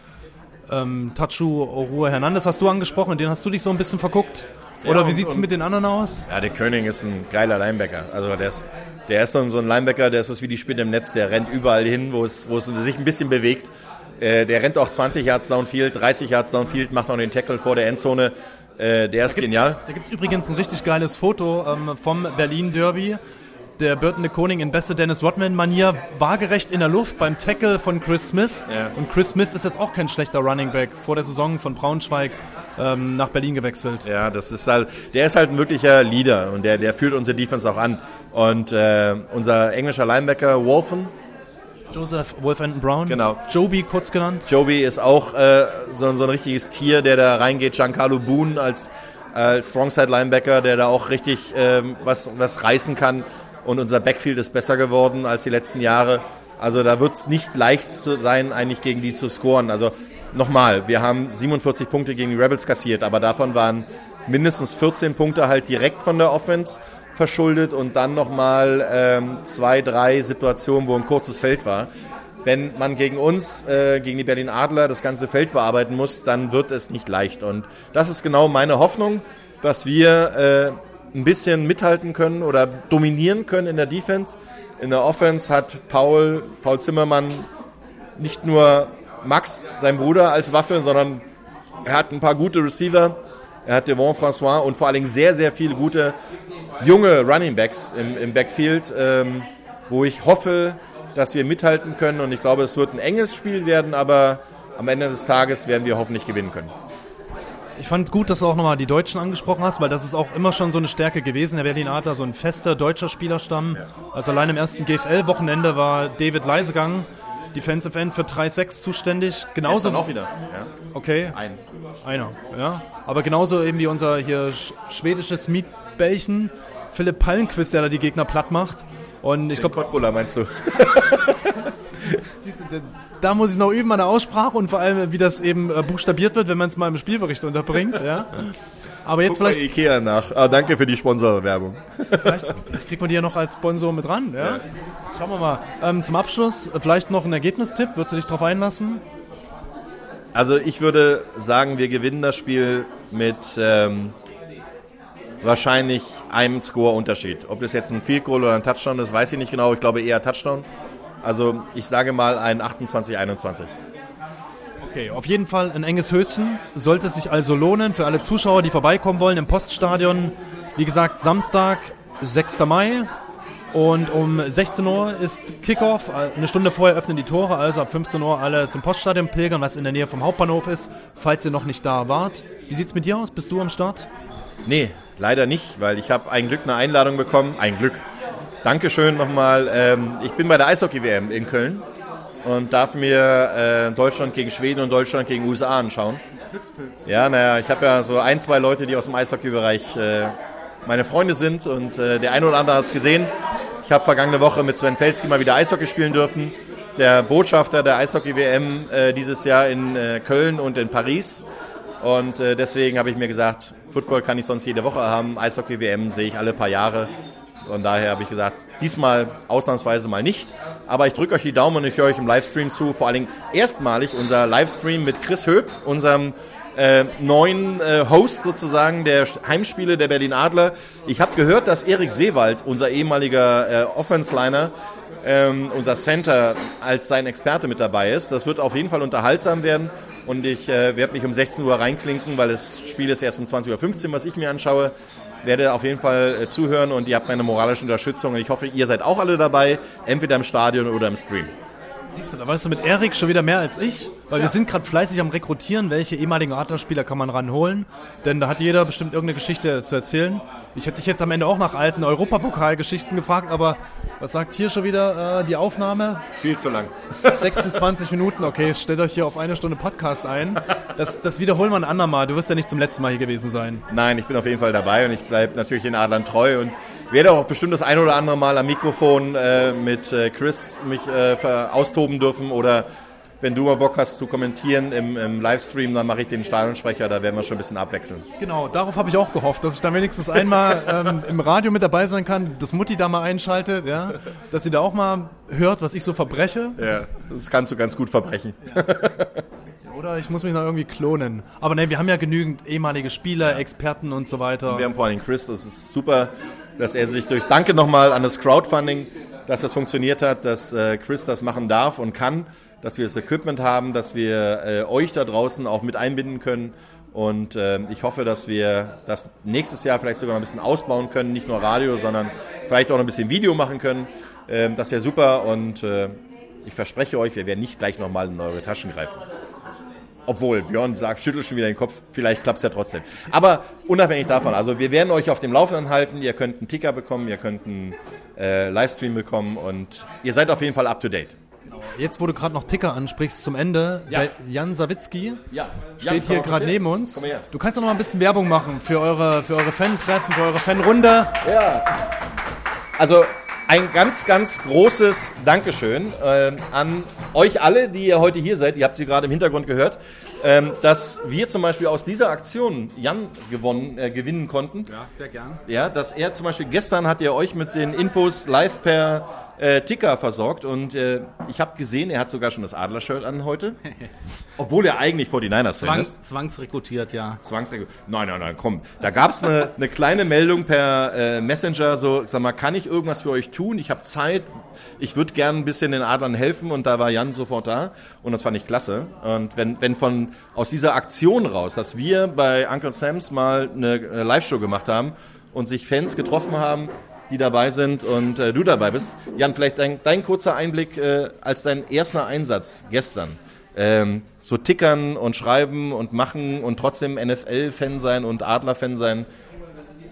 Ähm, Tachu Orua Hernandez hast du angesprochen, den hast du dich so ein bisschen verguckt. Oder ja, wie sieht es mit den anderen aus? Ja, der König ist ein geiler Linebacker. Also der ist, der ist so ein Linebacker, der ist wie die Spinne im Netz, der rennt überall hin, wo es, wo es sich ein bisschen bewegt. Äh, der rennt auch 20 Yards downfield, 30 Yards downfield, macht noch den Tackle vor der Endzone. Äh, der ist da genial. Da gibt es übrigens ein richtig geiles Foto ähm, vom Berlin Derby. Der Burton de Koning in beste Dennis Rodman-Manier waagerecht in der Luft beim Tackle von Chris Smith. Ja. Und Chris Smith ist jetzt auch kein schlechter Running Back. Vor der Saison von Braunschweig ähm, nach Berlin gewechselt. Ja, das ist halt, der ist halt ein wirklicher Leader und der, der führt unsere Defense auch an. Und äh, unser englischer Linebacker Wolfen, Joseph Wolfenden Brown. Genau. Joby kurz genannt. Joby ist auch äh, so, so, ein richtiges Tier, der da reingeht. Giancarlo Boone als, als Strongside Linebacker, der da auch richtig ähm, was, was reißen kann. Und unser Backfield ist besser geworden als die letzten Jahre. Also da wird es nicht leicht sein, eigentlich gegen die zu scoren. Also nochmal, wir haben 47 Punkte gegen die Rebels kassiert, aber davon waren mindestens 14 Punkte halt direkt von der Offense verschuldet und dann nochmal ähm, zwei, drei Situationen, wo ein kurzes Feld war. Wenn man gegen uns, äh, gegen die Berlin Adler, das ganze Feld bearbeiten muss, dann wird es nicht leicht. Und das ist genau meine Hoffnung, dass wir äh, ein bisschen mithalten können oder dominieren können in der Defense. In der Offense hat Paul, Paul Zimmermann nicht nur Max, sein Bruder, als Waffe, sondern er hat ein paar gute Receiver. Er hat Devon François und vor allen Dingen sehr, sehr viele gute junge Running Backs im, im Backfield, ähm, wo ich hoffe, dass wir mithalten können. Und ich glaube, es wird ein enges Spiel werden, aber am Ende des Tages werden wir hoffentlich gewinnen können. Ich fand gut, dass du auch nochmal die Deutschen angesprochen hast, weil das ist auch immer schon so eine Stärke gewesen. Der Berlin Adler, so ein fester deutscher Spielerstamm. Also allein im ersten GFL-Wochenende war David Leisegang, Defensive End für 3-6 zuständig. Genauso Gestern auch wieder. Ja. Okay. Ein. Einer, ja. Aber genauso eben wie unser hier sch schwedisches Mietbällchen, Philipp Pallenquist, der da die Gegner platt macht. Und ich glaube, Cottbuller meinst du? da muss ich noch üben an der Aussprache und vor allem, wie das eben äh, buchstabiert wird, wenn man es mal im Spielbericht unterbringt. Ja. Aber jetzt Guck mal vielleicht, Ikea nach. Ah, danke für die Sponsorwerbung. vielleicht, vielleicht kriegt man die ja noch als Sponsor mit ran. Ja. Schauen wir mal. Ähm, zum Abschluss vielleicht noch ein Ergebnistipp. Würdest du dich darauf einlassen? Also ich würde sagen, wir gewinnen das Spiel mit ähm, wahrscheinlich einem Score-Unterschied. Ob das jetzt ein Field Goal oder ein Touchdown ist, weiß ich nicht genau. Ich glaube eher Touchdown. Also ich sage mal ein 28-21. Okay, auf jeden Fall ein enges Höschen. Sollte es sich also lohnen für alle Zuschauer, die vorbeikommen wollen im Poststadion. Wie gesagt, Samstag, 6. Mai. Und um 16 Uhr ist Kickoff. Eine Stunde vorher öffnen die Tore, also ab 15 Uhr alle zum Poststadion pilgern, was in der Nähe vom Hauptbahnhof ist, falls ihr noch nicht da wart. Wie sieht's mit dir aus? Bist du am Start? Nee, leider nicht, weil ich habe ein Glück eine Einladung bekommen. Ein Glück. Dankeschön nochmal. Ähm, ich bin bei der Eishockey-WM in Köln und darf mir äh, Deutschland gegen Schweden und Deutschland gegen USA anschauen. Ja, naja, ich habe ja so ein, zwei Leute, die aus dem Eishockey-Bereich äh, meine Freunde sind und äh, der eine oder andere hat es gesehen. Ich habe vergangene Woche mit Sven Felski mal wieder Eishockey spielen dürfen. Der Botschafter der Eishockey-WM dieses Jahr in Köln und in Paris. Und deswegen habe ich mir gesagt, Football kann ich sonst jede Woche haben. Eishockey-WM sehe ich alle paar Jahre. Von daher habe ich gesagt, diesmal ausnahmsweise mal nicht. Aber ich drücke euch die Daumen und ich höre euch im Livestream zu. Vor allen Dingen erstmalig unser Livestream mit Chris Höp, unserem äh, neuen äh, Host sozusagen der Heimspiele der Berlin Adler. Ich habe gehört, dass Erik Seewald, unser ehemaliger äh, Offense-Liner, ähm, unser Center, als sein Experte mit dabei ist. Das wird auf jeden Fall unterhaltsam werden. Und ich äh, werde mich um 16 Uhr reinklinken, weil das Spiel ist erst um 20.15 Uhr, was ich mir anschaue. Werde auf jeden Fall äh, zuhören und ihr habt meine moralische Unterstützung. Und ich hoffe, ihr seid auch alle dabei, entweder im Stadion oder im Stream. Siehst du, da weißt du mit Erik schon wieder mehr als ich, weil wir sind gerade fleißig am Rekrutieren, welche ehemaligen Adlerspieler kann man ranholen, denn da hat jeder bestimmt irgendeine Geschichte zu erzählen. Ich hätte dich jetzt am Ende auch nach alten Europapokalgeschichten gefragt, aber was sagt hier schon wieder äh, die Aufnahme? Viel zu lang. 26 Minuten, okay, stellt euch hier auf eine Stunde Podcast ein. Das, das wiederholen wir ein andermal. Du wirst ja nicht zum letzten Mal hier gewesen sein. Nein, ich bin auf jeden Fall dabei und ich bleibe natürlich den Adlern treu und werde auch bestimmt das ein oder andere Mal am Mikrofon äh, mit äh, Chris mich äh, austoben dürfen oder wenn du mal Bock hast zu kommentieren im, im Livestream, dann mache ich den Stadionsprecher, da werden wir schon ein bisschen abwechseln. Genau, darauf habe ich auch gehofft, dass ich dann wenigstens einmal ähm, im Radio mit dabei sein kann, dass Mutti da mal einschaltet, ja, dass sie da auch mal hört, was ich so verbreche. Ja, das kannst du ganz gut verbrechen. Oder ich muss mich noch irgendwie klonen. Aber ne, wir haben ja genügend ehemalige Spieler, Experten und so weiter. Wir haben vor allem Chris, das ist super, dass er sich durch, danke nochmal an das Crowdfunding, dass das funktioniert hat, dass äh, Chris das machen darf und kann, dass wir das Equipment haben, dass wir äh, euch da draußen auch mit einbinden können. Und äh, ich hoffe, dass wir das nächstes Jahr vielleicht sogar noch ein bisschen ausbauen können, nicht nur Radio, sondern vielleicht auch noch ein bisschen Video machen können. Ähm, das wäre super und äh, ich verspreche euch, wir werden nicht gleich nochmal in eure Taschen greifen. Obwohl, Björn sagt, schüttelt schon wieder den Kopf, vielleicht klappt es ja trotzdem. Aber unabhängig davon, also wir werden euch auf dem Laufenden halten, ihr könnt einen Ticker bekommen, ihr könnt einen äh, Livestream bekommen und ihr seid auf jeden Fall up to date. Jetzt, wo du gerade noch Ticker ansprichst, zum Ende, Ja. Jan Sawicki Ja, steht hier gerade neben uns. Komm her. Du kannst doch noch mal ein bisschen Werbung machen für eure, für eure Fan-Treffen, für eure Fanrunde. Ja. Also ein ganz, ganz großes Dankeschön ähm, an euch alle, die ihr heute hier seid. Ihr habt sie gerade im Hintergrund gehört, ähm, dass wir zum Beispiel aus dieser Aktion Jan gewonnen, äh, gewinnen konnten. Ja, sehr gern. Ja, dass er zum Beispiel gestern hat er euch mit den Infos live per äh, Ticker versorgt und äh, ich habe gesehen, er hat sogar schon das Adler-Shirt an heute, obwohl er eigentlich 49ers-Fan Zwang, ist. zwangsrekrutiert, ja. Zwangsregel. Nein, nein, nein, komm. Da gab es eine, eine kleine Meldung per äh, Messenger, so, sag mal, kann ich irgendwas für euch tun? Ich habe Zeit, ich würde gerne ein bisschen den Adlern helfen und da war Jan sofort da und das fand ich klasse. Und wenn, wenn von aus dieser Aktion raus, dass wir bei Uncle Sam's mal eine äh, Live-Show gemacht haben und sich Fans getroffen haben, die dabei sind und äh, du dabei bist. Jan, vielleicht dein, dein kurzer Einblick äh, als dein erster Einsatz gestern. Ähm, so tickern und schreiben und machen und trotzdem NFL-Fan sein und Adler-Fan sein.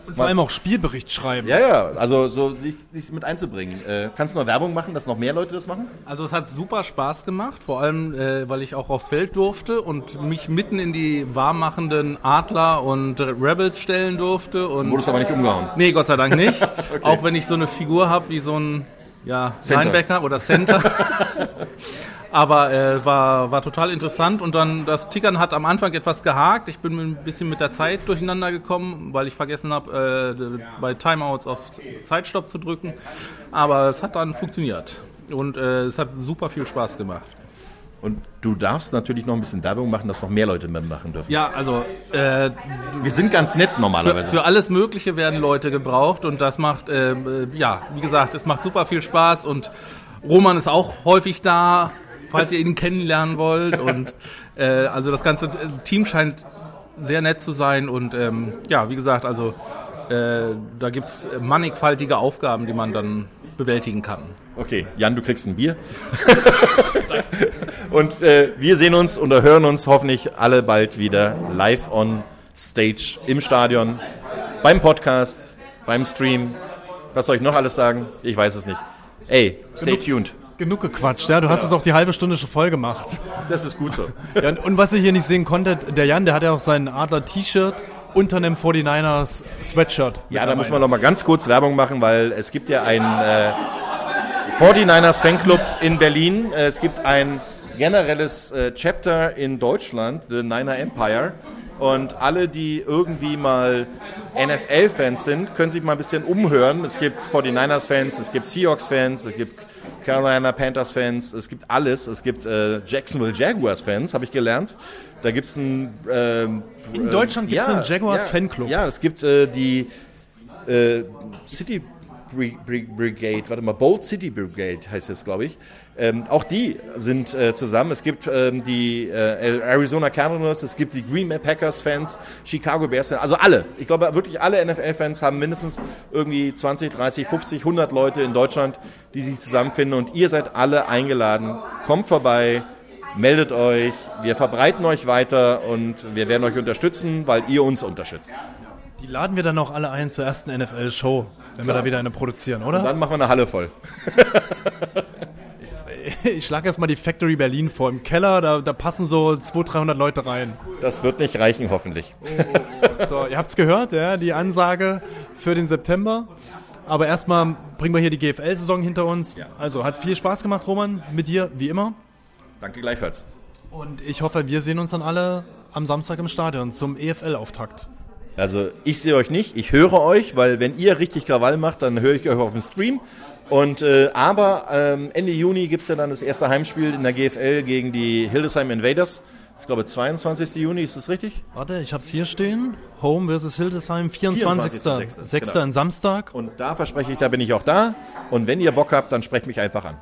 Und vor allem auch Spielbericht schreiben. Ja, ja, also so sich, sich mit einzubringen. Äh, kannst du noch Werbung machen, dass noch mehr Leute das machen? Also es hat super Spaß gemacht, vor allem äh, weil ich auch aufs Feld durfte und mich mitten in die warmmachenden Adler und Rebels stellen durfte. Und Wurdest aber nicht umgehauen. Nee, Gott sei Dank nicht. Auch wenn ich so eine Figur habe wie so ein ja, Center. Linebacker oder Center. Aber äh, war, war total interessant und dann das Tickern hat am Anfang etwas gehakt. Ich bin ein bisschen mit der Zeit durcheinander gekommen, weil ich vergessen habe, äh, bei Timeouts auf Zeitstopp zu drücken. Aber es hat dann funktioniert und äh, es hat super viel Spaß gemacht. Und du darfst natürlich noch ein bisschen Werbung machen, dass noch mehr Leute mitmachen dürfen. Ja, also äh, Wir sind ganz nett für, normalerweise. für alles Mögliche werden Leute gebraucht und das macht, äh, äh, ja, wie gesagt, es macht super viel Spaß und Roman ist auch häufig da, falls ihr ihn kennenlernen wollt und äh, also das ganze Team scheint sehr nett zu sein und ähm, ja, wie gesagt, also äh, da gibt's mannigfaltige Aufgaben, die man dann bewältigen kann. Okay, Jan, du kriegst ein Bier. und äh, wir sehen uns oder hören uns hoffentlich alle bald wieder live on stage im Stadion, beim Podcast, beim Stream. Was soll ich noch alles sagen? Ich weiß es nicht. Ey, stay tuned. Genug gequatscht, ja. Du hast jetzt auch die halbe Stunde schon voll gemacht. Das ist gut so. Ja, und- und was ihr hier nicht sehen konntet, der Jan, der hat ja auch sein Adler-T-Shirt unter einem 49ers Sweatshirt. Ja, da muss man noch mal ganz kurz Werbung machen, weil es gibt ja einen äh, 49ers Fanclub in Berlin. Äh, Es gibt ein generelles äh, Chapter in Deutschland, The Niner Empire. Und alle, die irgendwie mal NFL-Fans sind, können sich mal ein bisschen umhören. Es gibt 49ers-Fans, es gibt Seahawks-Fans, es gibt Carolina Panthers-Fans, es gibt alles. Es gibt äh, Jacksonville Jaguars-Fans, habe ich gelernt. Da gibt es ein... Ähm, In Deutschland gibt's ja, einen Jaguars ja, Fanclub. Ja, es gibt äh, die äh, City Bri- Bri- Brigade, warte mal, Bold City Brigade heißt es, glaube ich. Ähm, auch die sind äh, zusammen. Es gibt ähm, die äh, Arizona Cardinals, es gibt die Green Bay Packers Fans, Chicago Bears Fans, also alle. Ich glaube, wirklich alle NFL-Fans haben mindestens irgendwie 20, 30, 50, 100 Leute in Deutschland, die sich zusammenfinden und ihr seid alle eingeladen. Kommt vorbei, meldet euch, wir verbreiten euch weiter und wir werden euch unterstützen, weil ihr uns unterstützt. Die laden wir dann auch alle ein zur ersten NFL-Show, wenn wir da wieder eine produzieren, oder? Dann machen wir eine Halle voll. Ich schlage erstmal die Factory Berlin vor. Im Keller, da, da passen so 200, 300 Leute rein. Das wird nicht reichen, hoffentlich. So, ihr habt's gehört, ja, die Ansage für den September. Aber erstmal bringen wir hier die GFL-Saison hinter uns. Ja. Also hat viel Spaß gemacht, Roman, mit dir, wie immer. Danke gleichfalls. Und ich hoffe, wir sehen uns dann alle am Samstag im Stadion zum EFL-Auftakt. Also ich sehe euch nicht, ich höre euch, weil wenn ihr richtig Krawall macht, dann höre ich euch auf dem Stream. Und äh, aber ähm, Ende Juni gibt es ja dann das erste Heimspiel in der GFL gegen die Hildesheim Invaders. Ich glaube 22. Juni, ist das richtig? Warte, ich hab's hier stehen. Home versus Hildesheim, 24. 24.06., 6. genau. in Samstag. Und da verspreche ich, da bin ich auch da. Und wenn ihr Bock habt, dann sprecht mich einfach an.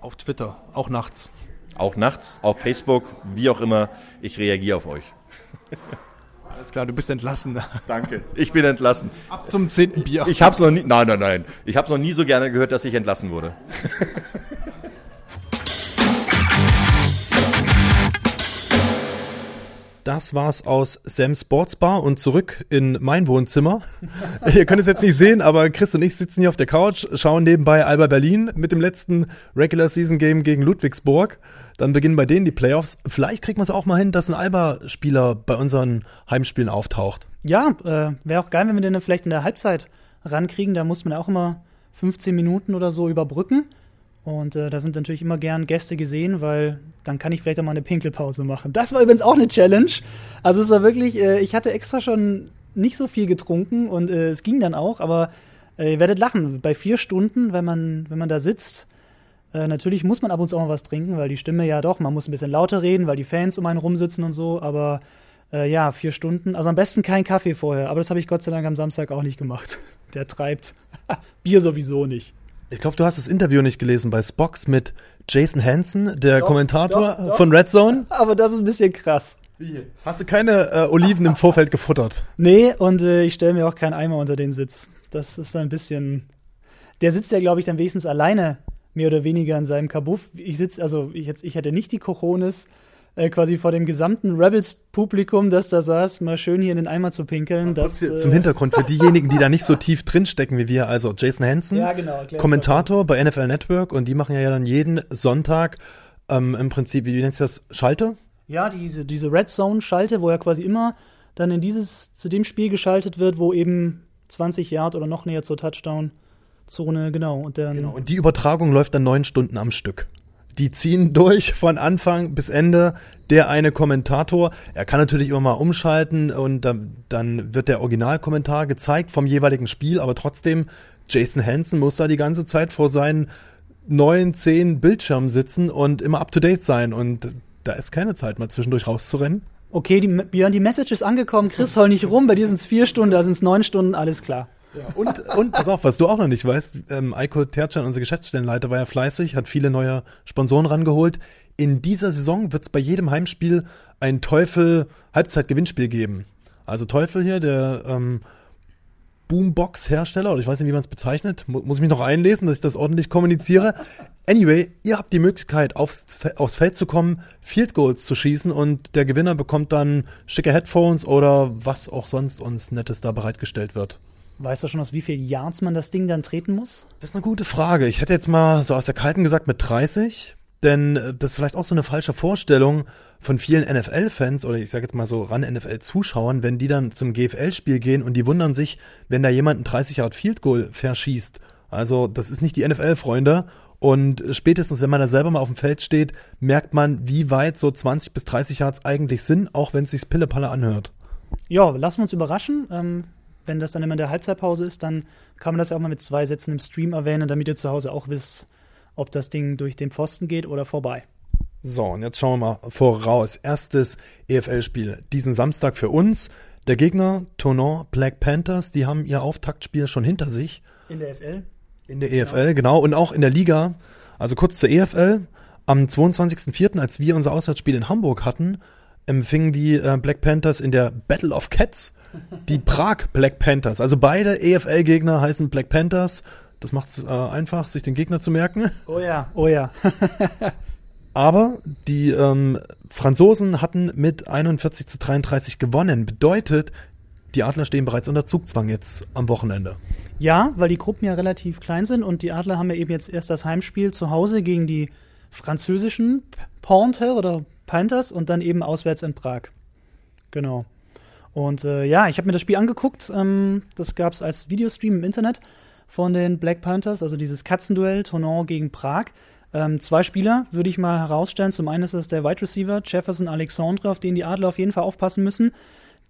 Auf Twitter, auch nachts. Auch nachts, auf Facebook, wie auch immer. Ich reagiere auf euch. Alles klar, du bist entlassen. Danke. Ich bin entlassen. Ab zum 10. Bier. Ich habe es noch nie. Nein, nein, nein. Ich habe es noch nie so gerne gehört, dass ich entlassen wurde. Das war's aus Sam Sports Bar und zurück in mein Wohnzimmer. Ihr könnt es jetzt nicht sehen, aber Chris und ich sitzen hier auf der Couch, schauen nebenbei Alba Berlin mit dem letzten Regular Season Game gegen Ludwigsburg. Dann beginnen bei denen die Playoffs. Vielleicht kriegen wir es auch mal hin, dass ein Alba-Spieler bei unseren Heimspielen auftaucht. Ja, äh, wäre auch geil, wenn wir den dann vielleicht in der Halbzeit rankriegen. Da muss man ja auch immer 15 Minuten oder so überbrücken. Und äh, da sind natürlich immer gern Gäste gesehen, weil dann kann ich vielleicht auch mal eine Pinkelpause machen. Das war übrigens auch eine Challenge. Also es war wirklich, äh, ich hatte extra schon nicht so viel getrunken und äh, es ging dann auch, aber äh, ihr werdet lachen. Bei vier Stunden, wenn man, wenn man da sitzt, äh, natürlich muss man ab und zu auch mal was trinken, weil die Stimme ja doch, man muss ein bisschen lauter reden, weil die Fans um einen rumsitzen und so, aber äh, ja, vier Stunden. Also am besten kein Kaffee vorher, aber das habe ich Gott sei Dank am Samstag auch nicht gemacht. Der treibt. Bier sowieso nicht. Ich glaube, du hast das Interview nicht gelesen bei Spox mit Jason Hansen, der Doch, Kommentator doch, doch. von Red Zone. Aber das ist ein bisschen krass. Hast du keine äh, Oliven im Vorfeld gefuttert? Nee, und äh, ich stelle mir auch keinen Eimer unter den Sitz. Das ist ein bisschen. Der sitzt ja, glaube ich, dann wenigstens alleine, mehr oder weniger in seinem Kabuff. Ich sitze, also ich, jetzt, ich hätte nicht die Cojones, äh, quasi vor dem gesamten Rebels-Publikum, das da saß, mal schön hier in den Eimer zu pinkeln. Das, äh, Zum Hintergrund für diejenigen, die da nicht so tief drinstecken wie wir. Also Jason Hansen, Ja, genau, Kommentator bei NFL Network und die machen ja dann jeden Sonntag ähm, im Prinzip, wie nennt sich das, Schalte? Ja, diese, diese Red Zone-Schalte, wo er quasi immer dann in dieses, zu dem Spiel geschaltet wird, wo eben 20 Yard oder noch näher zur Touchdown-Zone, genau. Und dann, Genau. Und die Übertragung läuft dann neun Stunden am Stück. Die ziehen durch von Anfang bis Ende. Der eine Kommentator, er kann natürlich immer mal umschalten und dann, dann wird der Originalkommentar gezeigt vom jeweiligen Spiel, aber trotzdem, Jason Hansen muss da die ganze Zeit vor seinen neun, zehn Bildschirmen sitzen und immer up to date sein und da ist keine Zeit mal zwischendurch rauszurennen. Okay, die, Björn, die Message ist angekommen. Chris, heul nicht rum. Bei dir sind es vier Stunden, da sind es neun Stunden, alles klar. Und, und pass auf, was du auch noch nicht weißt, ähm, Eiko Tercan, unser Geschäftsstellenleiter, war ja fleißig, hat viele neue Sponsoren rangeholt. In dieser Saison wird es bei jedem Heimspiel ein Teufel-Halbzeit-Gewinnspiel geben. Also Teufel hier, der ähm, Boombox-Hersteller, oder ich weiß nicht, wie man es bezeichnet, Mu muss ich mich noch einlesen, dass ich das ordentlich kommuniziere. Anyway, ihr habt die Möglichkeit, aufs, aufs Feld zu kommen, Field Goals zu schießen und der Gewinner bekommt dann schicke Headphones oder was auch sonst uns Nettes da bereitgestellt wird. Weißt du schon, aus wie viel Yards man das Ding dann treten muss? Das ist eine gute Frage. Ich hätte jetzt mal so aus der Kalten gesagt mit 30, denn äh, das ist vielleicht auch so eine falsche Vorstellung von vielen NFL-Fans oder ich sage jetzt mal so ran NFL-Zuschauern, wenn die dann zum GFL-Spiel gehen und die wundern sich, wenn da jemand ein 30 Yard Field Goal verschießt. Also das ist nicht die NFL, Freunde. Und spätestens, wenn man da selber mal auf dem Feld steht, merkt man, wie weit so 20 bis 30 Yards eigentlich sind, auch wenn es sich Pille-Palle anhört. Ja, lassen wir uns überraschen. Ähm, wenn das dann immer in der Halbzeitpause ist, dann kann man das ja auch mal mit zwei Sätzen im Stream erwähnen, damit ihr zu Hause auch wisst, ob das Ding durch den Pfosten geht oder vorbei. So, und jetzt schauen wir mal voraus. Erstes EFL-Spiel diesen Samstag für uns. Der Gegner, Tonon Black Panthers, die haben ihr Auftaktspiel schon hinter sich. In der FL? In der EFL, genau. Und auch in der Liga. Also kurz zur EFL. Am 22.04., als wir unser Auswärtsspiel in Hamburg hatten, empfingen die äh, Black Panthers in der Battle of Cats die Prag Black Panthers. Also beide EFL-Gegner heißen Black Panthers. Das macht es äh, einfach, sich den Gegner zu merken. Oh ja, oh ja. Aber die ähm, Franzosen hatten mit 41 zu 33 gewonnen. Bedeutet, die Adler stehen bereits unter Zugzwang jetzt am Wochenende. ja, weil die Gruppen ja relativ klein sind und die Adler haben ja eben jetzt erst das Heimspiel zu Hause gegen die französischen Panther oder Panthers und dann eben auswärts in Prag. Genau. Und äh, ja, ich habe mir das Spiel angeguckt. Ähm, das gab es als Videostream im Internet von den Black Panthers, also dieses Katzenduell Tonon gegen Prag. Ähm, zwei Spieler würde ich mal herausstellen. Zum einen ist es der Wide Receiver Jefferson Alexandre, auf den die Adler auf jeden Fall aufpassen müssen.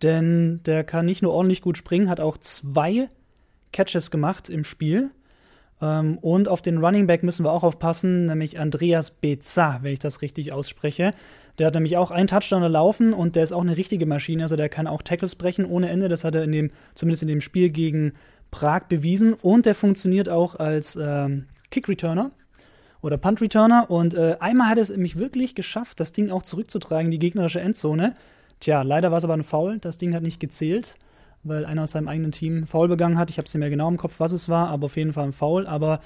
Denn der kann nicht nur ordentlich gut springen, hat auch zwei Catches gemacht im Spiel. Ähm, und auf den Running Back müssen wir auch aufpassen, nämlich Andreas Beza, wenn ich das richtig ausspreche. Der hat nämlich auch einen Touchdown erlaufen und der ist auch eine richtige Maschine. Also der kann auch Tackles brechen ohne Ende. Das hat er in dem, zumindest in dem Spiel gegen Prag bewiesen. Und der funktioniert auch als ähm, Kick-Returner oder Punt-Returner. Und äh, einmal hat es mich wirklich geschafft, das Ding auch zurückzutragen in die gegnerische Endzone. Tja, leider war es aber ein Foul. Das Ding hat nicht gezählt, weil einer aus seinem eigenen Team Foul begangen hat. Ich habe es nicht mehr genau im Kopf, was es war, aber auf jeden Fall ein Foul. Aber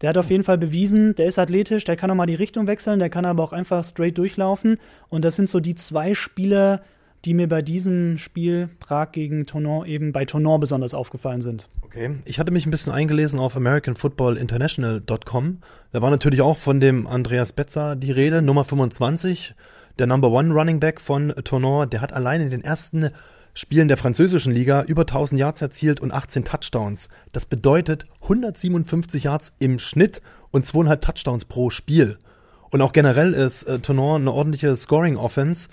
der hat auf jeden Fall bewiesen, der ist athletisch, der kann auch mal die Richtung wechseln, der kann aber auch einfach straight durchlaufen. Und das sind so die zwei Spieler, die mir bei diesem Spiel Prag gegen Tonon eben bei Tonon besonders aufgefallen sind. Okay. Ich hatte mich ein bisschen eingelesen auf AmericanFootballInternational.com. Da war natürlich auch von dem Andreas Betzer die Rede, Nummer 25, der Number One Running Back von Tonon. Der hat allein in den ersten Spielen der französischen Liga über 1000 Yards erzielt und 18 Touchdowns. Das bedeutet 157 Yards im Schnitt und zweieinhalb Touchdowns pro Spiel. Und auch generell ist äh, Tonon eine ordentliche Scoring-Offense.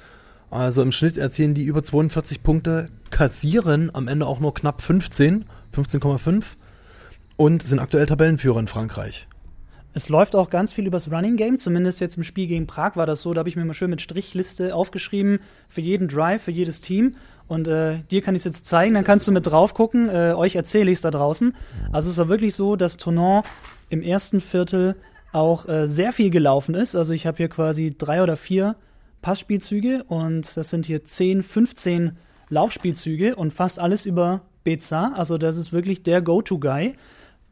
Also im Schnitt erzielen die über 42 Punkte, kassieren am Ende auch nur knapp 15, 15,5 und sind aktuell Tabellenführer in Frankreich. Es läuft auch ganz viel übers Running Game, zumindest jetzt im Spiel gegen Prag war das so. Da habe ich mir mal schön mit Strichliste aufgeschrieben für jeden Drive, für jedes Team. Und äh, dir kann ich es jetzt zeigen, dann kannst du mit drauf gucken. Äh, euch erzähle ich es da draußen. Also es war wirklich so, dass Tonon im ersten Viertel auch äh, sehr viel gelaufen ist. Also ich habe hier quasi drei oder vier Passspielzüge und das sind hier 10, 15 Laufspielzüge und fast alles über Beza. Also das ist wirklich der Go-To-Guy.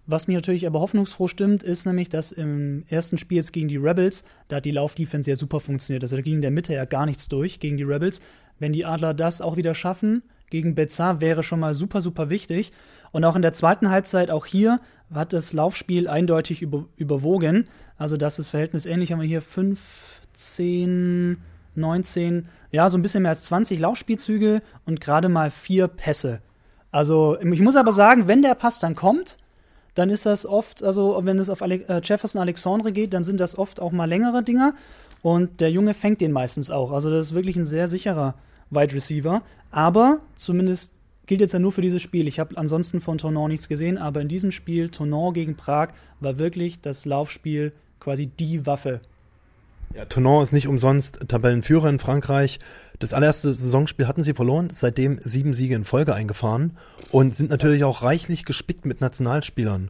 Was mich natürlich aber hoffnungsfroh stimmt, ist nämlich, dass im ersten Spiel jetzt gegen die Rebels, da hat die Laufdefense ja super funktioniert. Also da ging in der Mitte ja gar nichts durch gegen die Rebels. Wenn die Adler das auch wieder schaffen gegen Beza, wäre schon mal super, super wichtig. Und auch in der zweiten Halbzeit, auch hier, hat das Laufspiel eindeutig über, überwogen. Also das ist Verhältnis ähnlich. Haben wir hier 15, 19, ja, so ein bisschen mehr als 20 Laufspielzüge und gerade mal vier Pässe. Also ich muss aber sagen, wenn der Pass dann kommt, dann ist das oft, also wenn es auf Ale äh, Jefferson Alexandre geht, dann sind das oft auch mal längere Dinger und der Junge fängt den meistens auch. Also das ist wirklich ein sehr sicherer Wide Receiver. Aber zumindest gilt jetzt ja nur für dieses Spiel. Ich habe ansonsten von Tonon nichts gesehen, aber in diesem Spiel, Tonon gegen Prag, war wirklich das Laufspiel quasi die Waffe. Ja, Tonon ist nicht umsonst Tabellenführer in Frankreich. Das allererste Saisonspiel hatten sie verloren, seitdem sieben Siege in Folge eingefahren und sind natürlich auch reichlich gespickt mit Nationalspielern.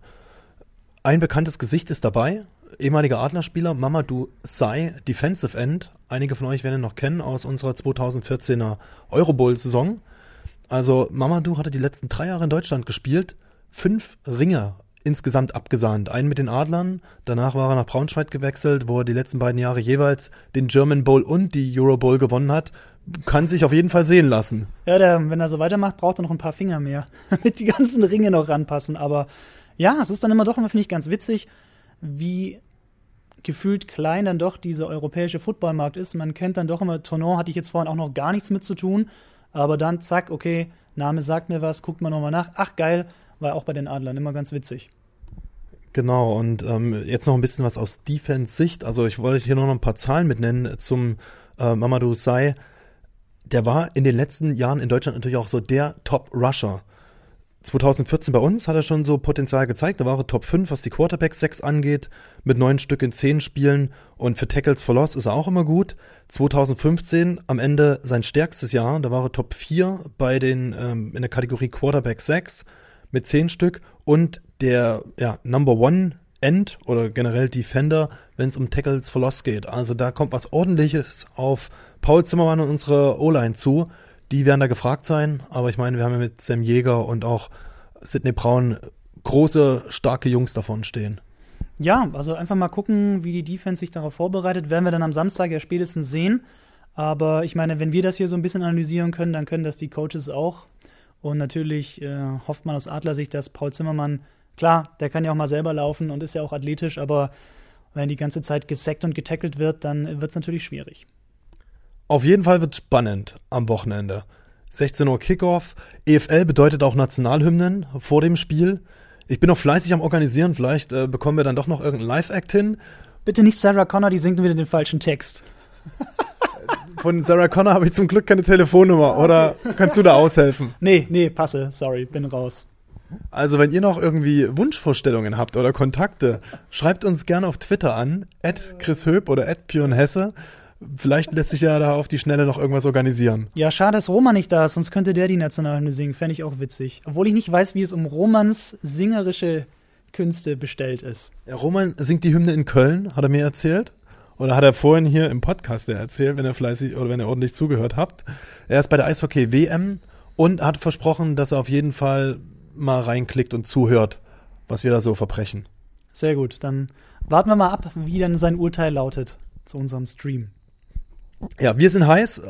Ein bekanntes Gesicht ist dabei, ehemaliger Adlerspieler Mamadou Sai, Defensive End. Einige von euch werden ihn noch kennen aus unserer 2014er Eurobowl-Saison. Also Mamadou hatte die letzten drei Jahre in Deutschland gespielt, fünf Ringe insgesamt abgesahnt. Einen mit den Adlern, danach war er nach Braunschweig gewechselt, wo er die letzten beiden Jahre jeweils den German Bowl und die Euro Bowl gewonnen hat. Kann sich auf jeden Fall sehen lassen. Ja, der, wenn er so weitermacht, braucht er noch ein paar Finger mehr, damit die ganzen Ringe noch ranpassen. Aber ja, es ist dann immer doch finde ich, ganz witzig, wie gefühlt klein dann doch dieser europäische Footballmarkt ist. Man kennt dann doch immer, Tournant hatte ich jetzt vorhin auch noch gar nichts mit zu tun. Aber dann, zack, okay, Name sagt mir was, guckt man nochmal nach. Ach, geil, war auch bei den Adlern immer ganz witzig. Genau, und ähm, jetzt noch ein bisschen was aus Defense-Sicht. Also ich wollte hier noch ein paar Zahlen mitnennen zum äh, Mamadou Sai. Der war in den letzten Jahren in Deutschland natürlich auch so der Top-Rusher. 2014 bei uns hat er schon so Potenzial gezeigt. Da war er Top 5, was die Quarterback-Sex angeht, mit neun Stück in zehn Spielen. Und für Tackles for Loss ist er auch immer gut. 2015 am Ende sein stärkstes Jahr. Da war er Top 4 bei den, ähm, in der Kategorie Quarterback 6 mit 10 Stück und der ja, Number One End oder generell Defender, wenn es um Tackles for Loss geht. Also da kommt was ordentliches auf Paul Zimmermann und unsere O-Line zu. Die werden da gefragt sein, aber ich meine, wir haben ja mit Sam Jäger und auch Sidney Braun große, starke Jungs davon stehen. Ja, also einfach mal gucken, wie die Defense sich darauf vorbereitet. Werden wir dann am Samstag ja spätestens sehen. Aber ich meine, wenn wir das hier so ein bisschen analysieren können, dann können das die Coaches auch. Und natürlich äh, hofft man aus Adlersicht, dass Paul Zimmermann, klar, der kann ja auch mal selber laufen und ist ja auch athletisch, aber wenn die ganze Zeit gesackt und getackelt wird, dann wird es natürlich schwierig. Auf jeden Fall wird spannend am Wochenende. 16 Uhr Kickoff. EFL bedeutet auch Nationalhymnen vor dem Spiel. Ich bin noch fleißig am Organisieren. Vielleicht äh, bekommen wir dann doch noch irgendeinen Live-Act hin. Bitte nicht Sarah Connor, die singt wieder den falschen Text. Von Sarah Connor habe ich zum Glück keine Telefonnummer. Oder kannst du da aushelfen? Nee, nee, passe. Sorry, bin raus. Also, wenn ihr noch irgendwie Wunschvorstellungen habt oder Kontakte, schreibt uns gerne auf Twitter an, at Chris Höp oder at Björn Hesse. Vielleicht lässt sich ja da auf die Schnelle noch irgendwas organisieren. Ja, schade, dass Roman nicht da ist, sonst könnte der die Nationalhymne singen. Fände ich auch witzig. Obwohl ich nicht weiß, wie es um Romans singerische Künste bestellt ist. Ja, Roman singt die Hymne in Köln, hat er mir erzählt. Oder hat er vorhin hier im Podcast erzählt, wenn er fleißig oder wenn ihr ordentlich zugehört habt. Er ist bei der Eishockey WM und hat versprochen, dass er auf jeden Fall mal reinklickt und zuhört, was wir da so verbrechen. Sehr gut, dann warten wir mal ab, wie dann sein Urteil lautet zu unserem Stream. Ja, wir sind heiß.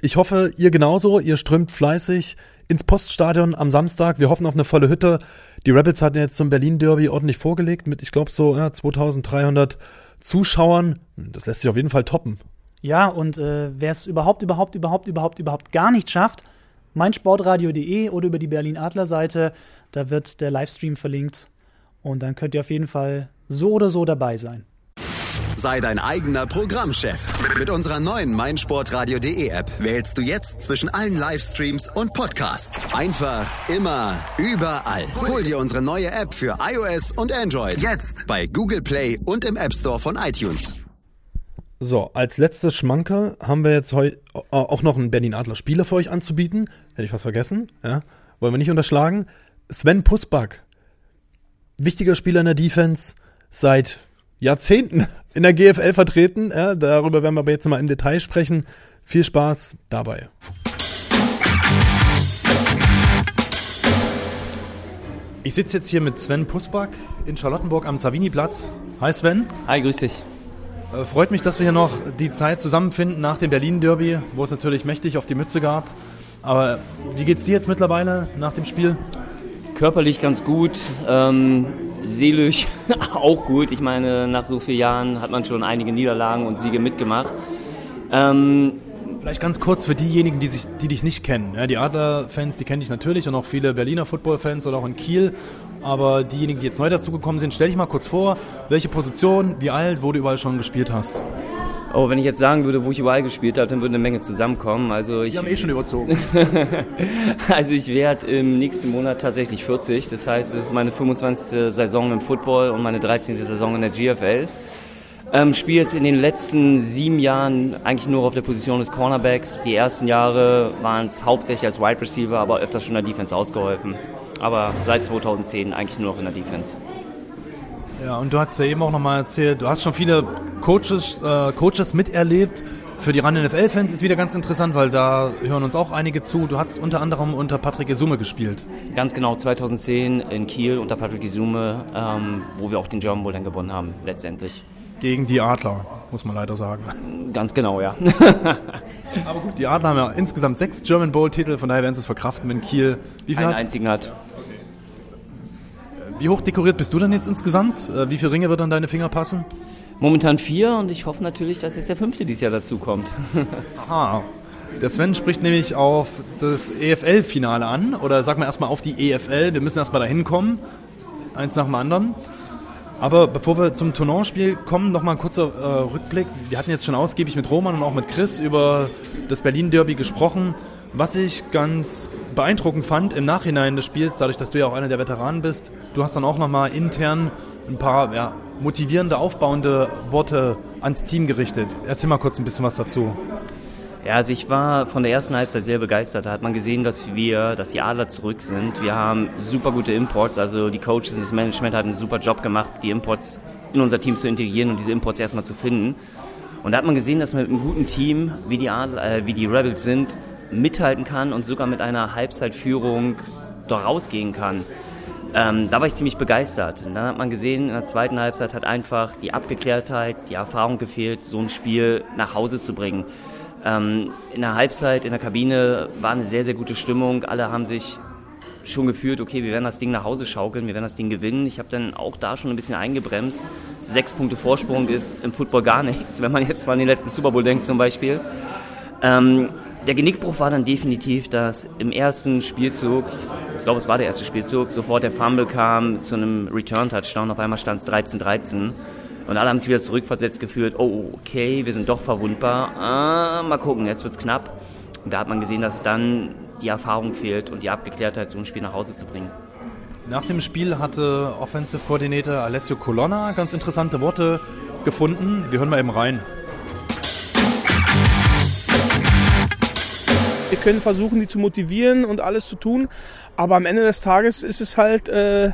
Ich hoffe, ihr genauso. Ihr strömt fleißig ins Poststadion am Samstag. Wir hoffen auf eine volle Hütte. Die Rebels hatten jetzt zum Berlin Derby ordentlich vorgelegt mit, ich glaube, so ja, 2300 Zuschauern. Das lässt sich auf jeden Fall toppen. Ja, und äh, wer es überhaupt, überhaupt, überhaupt, überhaupt, überhaupt gar nicht schafft, meinsportradio.de oder über die Berlin Adler Seite, da wird der Livestream verlinkt. Und dann könnt ihr auf jeden Fall so oder so dabei sein. Sei dein eigener Programmchef. Mit unserer neuen meinsportradio.de App wählst du jetzt zwischen allen Livestreams und Podcasts. Einfach, immer, überall. Hol dir unsere neue App für iOS und Android. Jetzt bei Google Play und im App Store von iTunes. So, als letztes Schmanker haben wir jetzt heute auch noch einen Berlin Adler Spieler für euch anzubieten. Hätte ich was vergessen? Ja, wollen wir nicht unterschlagen. Sven Pusback. Wichtiger Spieler in der Defense seit Jahrzehnten in der GFL vertreten. Ja, darüber werden wir aber jetzt mal im Detail sprechen. Viel Spaß dabei. Ich sitze jetzt hier mit Sven Pusback in Charlottenburg am Savini-Platz. Hi Sven. Hi, grüß dich. Äh, freut mich, dass wir hier noch die Zeit zusammenfinden nach dem Berlin-Derby, wo es natürlich mächtig auf die Mütze gab. Aber wie geht's dir jetzt mittlerweile nach dem Spiel? Körperlich ganz gut, ähm, seelisch auch gut. Ich meine, nach so vielen Jahren hat man schon einige Niederlagen und Siege mitgemacht. Ähm, Vielleicht ganz kurz für diejenigen, die, sich, die dich nicht kennen. Ja, die Adler-Fans, die kenne ich natürlich und auch viele Berliner Football-Fans oder auch in Kiel. Aber diejenigen, die jetzt neu dazugekommen sind, stell dich mal kurz vor, welche Position, wie alt, wo du überall schon gespielt hast. Oh, wenn ich jetzt sagen würde, wo ich überall gespielt habe, dann würde eine Menge zusammenkommen. Also ich, Wir haben eh schon überzogen. also ich werde im nächsten Monat tatsächlich 40. Das heißt, es ist meine 25. Saison im Football und meine 13. Saison in der GFL. Ähm, spiele jetzt in den letzten sieben Jahren eigentlich nur auf der Position des Cornerbacks. Die ersten Jahre waren es hauptsächlich als Wide Receiver, aber öfters schon in der Defense ausgeholfen. Aber seit 2010 eigentlich nur noch in der Defense. Ja, und du hast ja eben auch nochmal erzählt, du hast schon viele Coaches, äh, Coaches miterlebt. Für die RAN-NFL-Fans ist wieder ganz interessant, weil da hören uns auch einige zu. Du hast unter anderem unter Patrick Isume gespielt. Ganz genau, 2010 in Kiel unter Patrick Isume, ähm, wo wir auch den German Bowl dann gewonnen haben, letztendlich. Gegen die Adler, muss man leider sagen. Ganz genau, ja. Aber gut, die Adler haben ja insgesamt sechs German Bowl-Titel, von daher werden sie es verkraften, wenn Kiel wie viel Einen hat? einzigen hat. Wie hoch dekoriert bist du denn jetzt insgesamt? Äh, wie viele Ringe wird an deine Finger passen? Momentan vier und ich hoffe natürlich, dass jetzt der fünfte dieses Jahr dazu kommt. Aha. Der Sven spricht nämlich auf das EFL-Finale an, oder sag mal erstmal auf die EFL. Wir müssen erstmal dahin kommen, eins nach dem anderen. Aber bevor wir zum Tournantspiel kommen, nochmal ein kurzer äh, Rückblick. Wir hatten jetzt schon ausgiebig mit Roman und auch mit Chris über das Berlin-Derby gesprochen. Was ich ganz beeindruckend fand im Nachhinein des Spiels, dadurch, dass du ja auch einer der Veteranen bist, du hast dann auch nochmal intern ein paar ja, motivierende, aufbauende Worte ans Team gerichtet. Erzähl mal kurz ein bisschen was dazu. Ja, also ich war von der ersten Halbzeit sehr begeistert. Da hat man gesehen, dass wir, dass die Adler zurück sind. Wir haben super gute Imports, also die Coaches und das Management hat einen super Job gemacht, die Imports in unser Team zu integrieren und diese Imports erstmal zu finden. Und da hat man gesehen, dass man mit einem guten Team, wie die, Adler, äh, wie die Rebels sind, mithalten kann und sogar mit einer Halbzeitführung da rausgehen kann. Ähm, da war ich ziemlich begeistert. Und dann hat man gesehen, in der zweiten Halbzeit hat einfach die Abgeklärtheit, die Erfahrung gefehlt, so ein Spiel nach Hause zu bringen. Ähm, in der Halbzeit, in der Kabine war eine sehr, sehr gute Stimmung. Alle haben sich schon gefühlt, okay, wir werden das Ding nach Hause schaukeln, wir werden das Ding gewinnen. Ich habe dann auch da schon ein bisschen eingebremst. Sechs Punkte Vorsprung ist im Football gar nichts, wenn man jetzt mal an den letzten Super Bowl denkt zum Beispiel. Ähm, der Genickbruch war dann definitiv, dass im ersten Spielzug, ich glaube es war der erste Spielzug, sofort der Fumble kam zu einem Return-Touchdown. Auf einmal stand es 13-13. Und alle haben sich wieder zurückversetzt gefühlt, oh, okay, wir sind doch verwundbar. Ah, mal gucken, jetzt wird es knapp. Und da hat man gesehen, dass dann die Erfahrung fehlt und die Abgeklärtheit, so ein Spiel nach Hause zu bringen. Nach dem Spiel hatte Offensive Coordinator Alessio Colonna ganz interessante Worte gefunden. Wir hören mal eben rein. Wir können versuchen, die zu motivieren und alles zu tun, aber am Ende des Tages ist es halt äh,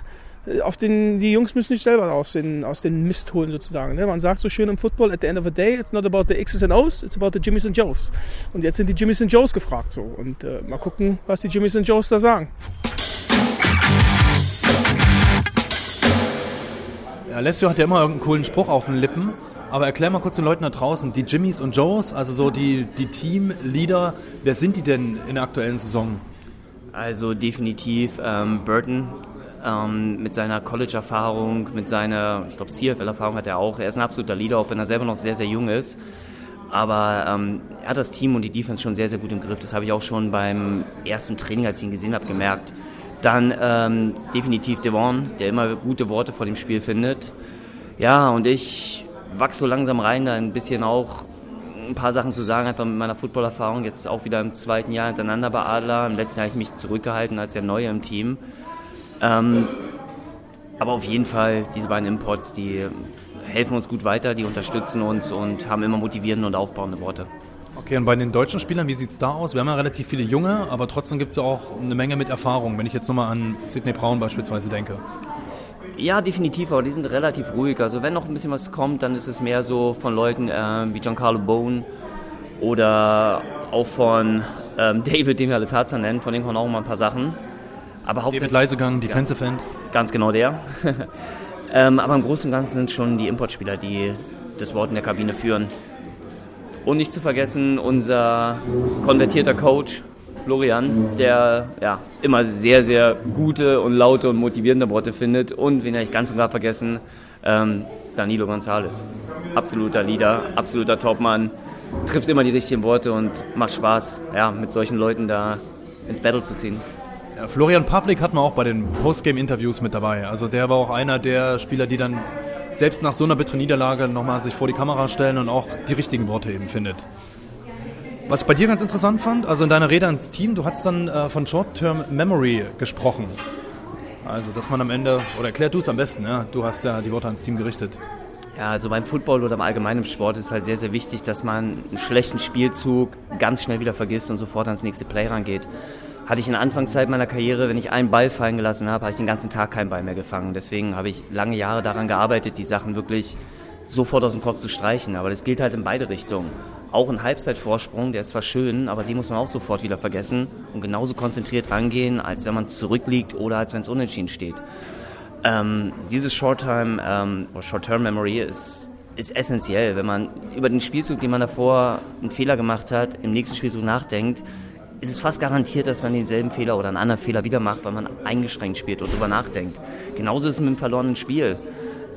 auf den, die Jungs müssen sich selber aus den, aus den Mist holen sozusagen. Ne? Man sagt so schön im Football, at the end of the day, it's not about the X's and O's, it's about the Jimmys and Joes. Und jetzt sind die Jimmys and Joes gefragt so. Und äh, mal gucken, was die Jimmys and Joes da sagen. Alessio hat ja immer irgendeinen coolen Spruch auf den Lippen. Aber erklär mal kurz den Leuten da draußen, die Jimmys und Joes, also so die, die Teamleader, wer sind die denn in der aktuellen Saison? Also definitiv ähm, Burton, ähm, mit seiner College-Erfahrung, mit seiner, ich glaube, CFL-Erfahrung hat er auch. Er ist ein absoluter Leader, auch wenn er selber noch sehr, sehr jung ist. Aber ähm, er hat das Team und die Defense schon sehr, sehr gut im Griff. Das habe ich auch schon beim ersten Training, als ich ihn gesehen habe, gemerkt. Dann ähm, definitiv Devon, der immer gute Worte vor dem Spiel findet. Ja, und ich wachse so langsam rein, da ein bisschen auch ein paar Sachen zu sagen, einfach mit meiner Footballerfahrung. Jetzt auch wieder im zweiten Jahr hintereinander bei Adler. Im letzten Jahr habe ich mich zurückgehalten als der Neue im Team. Ähm, aber auf jeden Fall, diese beiden Imports, die helfen uns gut weiter, die unterstützen uns und haben immer motivierende und aufbauende Worte. Okay, und bei den deutschen Spielern, wie sieht es da aus? Wir haben ja relativ viele Junge, aber trotzdem gibt es ja auch eine Menge mit Erfahrung, wenn ich jetzt nochmal an Sidney Braun beispielsweise denke. Ja, definitiv, aber die sind relativ ruhig. Also wenn noch ein bisschen was kommt, dann ist es mehr so von Leuten äh, wie Giancarlo Bone oder auch von ähm, David, den wir alle Tarzan nennen, von dem kommen auch mal ein paar Sachen. Aber David Leisegang, Defensive ja, End. Ganz genau der. ähm, aber im Großen und Ganzen sind es schon die Importspieler, die das Wort in der Kabine führen. Und nicht zu vergessen unser konvertierter Coach, Florian, der ja, immer sehr, sehr gute und laute und motivierende Worte findet. Und, wen ich ganz und gar vergessen, ähm, Danilo Gonzalez. Absoluter Leader, absoluter Topmann, trifft immer die richtigen Worte und macht Spaß, ja, mit solchen Leuten da ins Battle zu ziehen. Ja, Florian Pavlik hat man auch bei den Postgame-Interviews mit dabei. Also der war auch einer der Spieler, die dann selbst nach so einer bitteren Niederlage nochmal sich vor die Kamera stellen und auch die richtigen Worte eben findet. Was ich bei dir ganz interessant fand, also in deiner Rede ans Team, du hast dann äh, von Short-Term Memory gesprochen. Also, dass man am Ende, oder erklär du es am besten, ja? du hast ja die Worte ans Team gerichtet. Ja, also beim Football oder im allgemeinen Sport ist halt sehr, sehr wichtig, dass man einen schlechten Spielzug ganz schnell wieder vergisst und sofort ans nächste Play rangeht. Hatte ich in der Anfangszeit meiner Karriere, wenn ich einen Ball fallen gelassen habe, habe ich den ganzen Tag keinen Ball mehr gefangen. Deswegen habe ich lange Jahre daran gearbeitet, die Sachen wirklich sofort aus dem Kopf zu streichen. Aber das gilt halt in beide Richtungen auch ein Halbzeitvorsprung, der ist zwar schön, aber den muss man auch sofort wieder vergessen und genauso konzentriert rangehen, als wenn man zurückliegt oder als wenn es unentschieden steht. Ähm, dieses Short-Term ähm, Short Memory ist, ist essentiell. Wenn man über den Spielzug, den man davor einen Fehler gemacht hat, im nächsten Spielzug nachdenkt, ist es fast garantiert, dass man denselben Fehler oder einen anderen Fehler wieder macht, weil man eingeschränkt spielt und darüber nachdenkt. Genauso ist es mit dem verlorenen Spiel.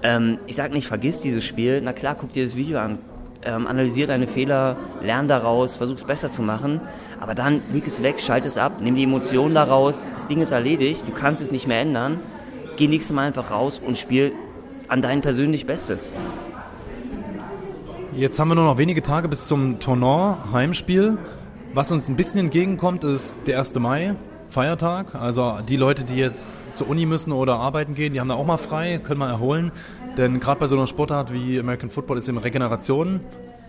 Ähm, ich sage nicht, vergiss dieses Spiel. Na klar, guck dir das Video an, ähm, analysier deine Fehler, lern daraus, versuch es besser zu machen. Aber dann leg es weg, schalte es ab, nimm die Emotionen daraus. Das Ding ist erledigt, du kannst es nicht mehr ändern. Geh nächstes Mal einfach raus und spiel an dein persönlich Bestes. Jetzt haben wir nur noch wenige Tage bis zum Tournoi Heimspiel. Was uns ein bisschen entgegenkommt, ist der 1. Mai, Feiertag. Also die Leute, die jetzt zur Uni müssen oder arbeiten gehen, die haben da auch mal frei, können mal erholen. Denn gerade bei so einer Sportart wie American Football ist eben Regeneration